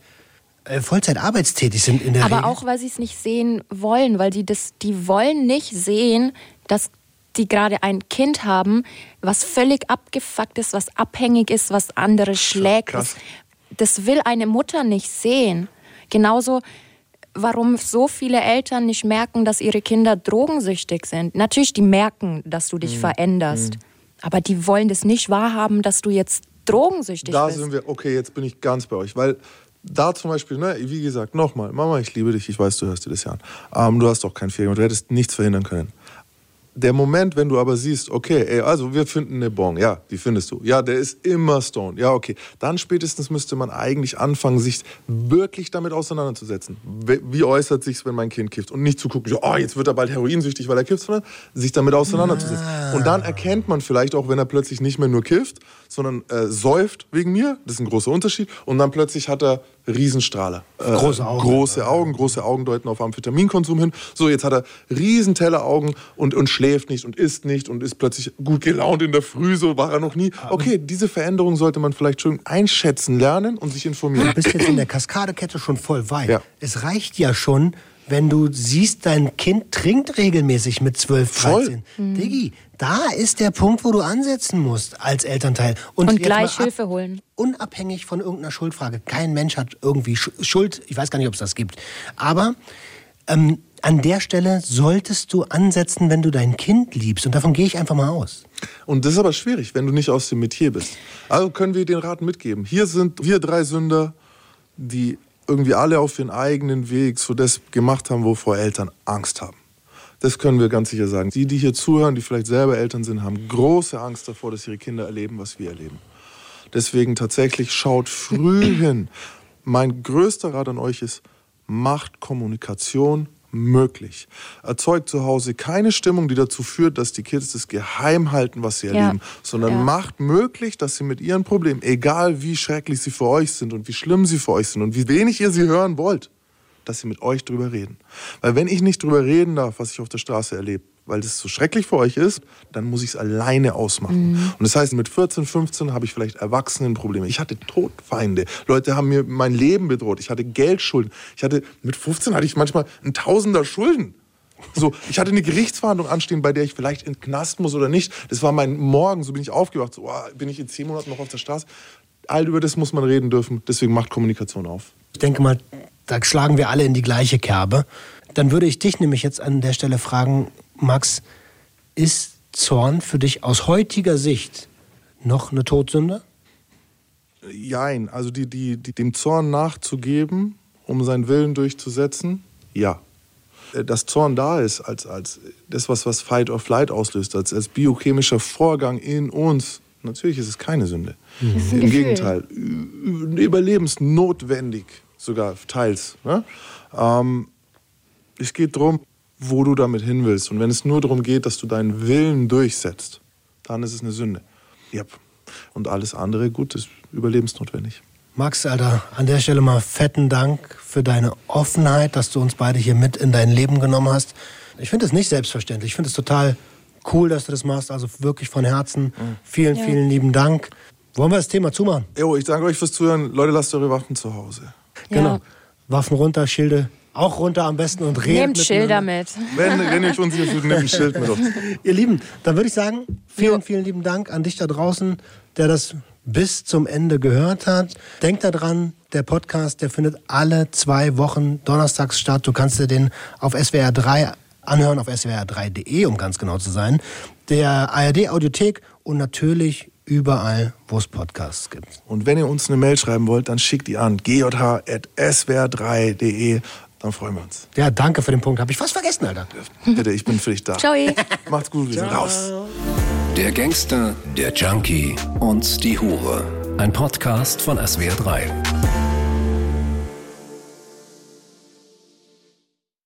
äh, Vollzeit arbeitstätig sind in der Aber Regel. auch, weil sie es nicht sehen wollen, weil die das, die wollen nicht sehen, dass die gerade ein Kind haben, was völlig abgefuckt ist, was abhängig ist, was andere schlägt. krass. Das, das will eine Mutter nicht sehen. Genauso, warum so viele Eltern nicht merken, dass ihre Kinder drogensüchtig sind. Natürlich, die merken, dass du Mhm. dich veränderst. Aber die wollen das nicht wahrhaben, dass du jetzt drogensüchtig Da bist. sind wir, okay, jetzt bin ich ganz bei euch, weil da zum Beispiel, ne, wie gesagt, nochmal, Mama, ich liebe dich, ich weiß, du hörst dir das ja an. Ähm, du hast doch keinen Fehler und du hättest nichts verhindern können. Der Moment, wenn du aber siehst, okay, ey, also wir finden eine Bon, ja, die findest du. Ja, der ist immer stoned. Ja, okay. Dann spätestens müsste man eigentlich anfangen, sich wirklich damit auseinanderzusetzen. Wie, äußert sich's, wenn mein Kind kifft? Und nicht zu gucken, oh, jetzt wird er bald heroinsüchtig, weil er kifft, sondern sich damit auseinanderzusetzen. Und dann erkennt man vielleicht auch, wenn er plötzlich nicht mehr nur kifft, sondern äh, säuft wegen mir. Das ist ein großer Unterschied. Und dann plötzlich hat er Riesenstrahler. Äh, Große Augen. Große Augen, große Augen deuten auf Amphetaminkonsum hin. So, jetzt hat er riesentelle Augen und, und schläft nicht und isst nicht und ist plötzlich gut gelaunt in der Früh, so war er noch nie. Okay, diese Veränderung sollte man vielleicht schon einschätzen lernen und sich informieren. Du bist jetzt in der Kaskadekette schon voll weit. Ja. Es reicht ja schon, wenn du siehst, dein Kind trinkt regelmäßig mit 12, Voll. 13. Diggi, da ist der Punkt, wo du ansetzen musst als Elternteil. Und jetzt gleich Hilfe holen. Unabhängig von irgendeiner Schuldfrage. Kein Mensch hat irgendwie Sch- Schuld. Ich weiß gar nicht, ob es das gibt. Aber ähm, an der Stelle solltest du ansetzen, wenn du dein Kind liebst. Und davon gehe ich einfach mal aus. Und das ist aber schwierig, wenn du nicht aus dem Metier bist. Also können wir den Rat mitgeben. Hier sind wir drei Sünder, die irgendwie alle auf ihren eigenen Weg so das gemacht haben, wovor Eltern Angst haben. Das können wir ganz sicher sagen. Die, die hier zuhören, die vielleicht selber Eltern sind, haben große Angst davor, dass ihre Kinder erleben, was wir erleben. Deswegen tatsächlich schaut früh hin. Mein größter Rat an euch ist, macht Kommunikation möglich. Erzeugt zu Hause keine Stimmung, die dazu führt, dass die Kids das geheim halten, was sie Ja. erleben, sondern Ja. macht möglich, dass sie mit ihren Problemen, egal wie schrecklich sie für euch sind und wie schlimm sie für euch sind und wie wenig ihr sie hören wollt, dass sie mit euch drüber reden. Weil wenn ich nicht drüber reden darf, was ich auf der Straße erlebe, weil das so schrecklich für euch ist, dann muss ich es alleine ausmachen. Und das heißt, mit 14, 15 habe ich vielleicht Erwachsenenprobleme. Ich hatte Todfeinde. Leute haben mir mein Leben bedroht. Ich hatte Geldschulden. Ich hatte, mit 15 hatte ich manchmal ein Tausender Schulden. So, ich hatte eine Gerichtsverhandlung anstehen, bei der ich vielleicht in den Knast muss oder nicht. Das war mein Morgen, so bin ich aufgewacht. So, oh, bin ich in zehn Monaten noch auf der Straße? All über das muss man reden dürfen. Deswegen macht Kommunikation auf. Ich denke mal, da schlagen wir alle in die gleiche Kerbe. Dann würde ich dich nämlich jetzt an der Stelle fragen, Max, ist Zorn für dich aus heutiger Sicht noch eine Todsünde? Jein, also die, die, die, dem Zorn nachzugeben, um seinen Willen durchzusetzen, ja. Äh, Dass Zorn da ist, als, als das, was, was Fight or Flight auslöst, als, als biochemischer Vorgang in uns, natürlich ist es keine Sünde. ein Im Gefühl. Gegenteil, überlebensnotwendig sogar teils. Ne? Ähm, es geht darum, wo du damit hin willst. Und wenn es nur darum geht, dass du deinen Willen durchsetzt, dann ist es eine Sünde. Yep. Und alles andere, gut, ist überlebensnotwendig. Max, Alter, an der Stelle mal fetten Dank für deine Offenheit, dass du uns beide hier mit in dein Leben genommen hast. Ich finde es nicht selbstverständlich. Ich finde es total cool, dass du das machst. Also wirklich von Herzen. Vielen, Ja. vielen lieben Dank. Wollen wir das Thema zumachen? Jo, ich danke euch fürs Zuhören. Leute, lasst eure Waffen zu Hause. Ja. Genau. Waffen runter, Schilde auch runter am besten und redet Nehmt Schilder mit. Wenn, wenn euch unsicher fühlt, nehmt ein Schild mit auf. Ihr Lieben, dann würde ich sagen, vielen, vielen lieben Dank an dich da draußen, der das bis zum Ende gehört hat. Denkt daran, der Podcast, der findet alle zwei Wochen donnerstags statt. Du kannst dir den auf SWR 3 anhören, auf swr3.de, um ganz genau zu sein. Der ARD Audiothek und natürlich überall, wo es Podcasts gibt. Und wenn ihr uns eine Mail schreiben wollt, dann schickt die an gj.swr3.de. Dann freuen wir uns. Ja, danke für den Punkt. Habe ich fast vergessen, Alter. Bitte, ich bin für dich da. Ciao. Macht's gut, wir sind raus. Der Gangster, der Junkie und die Hure. Ein Podcast von SWR3.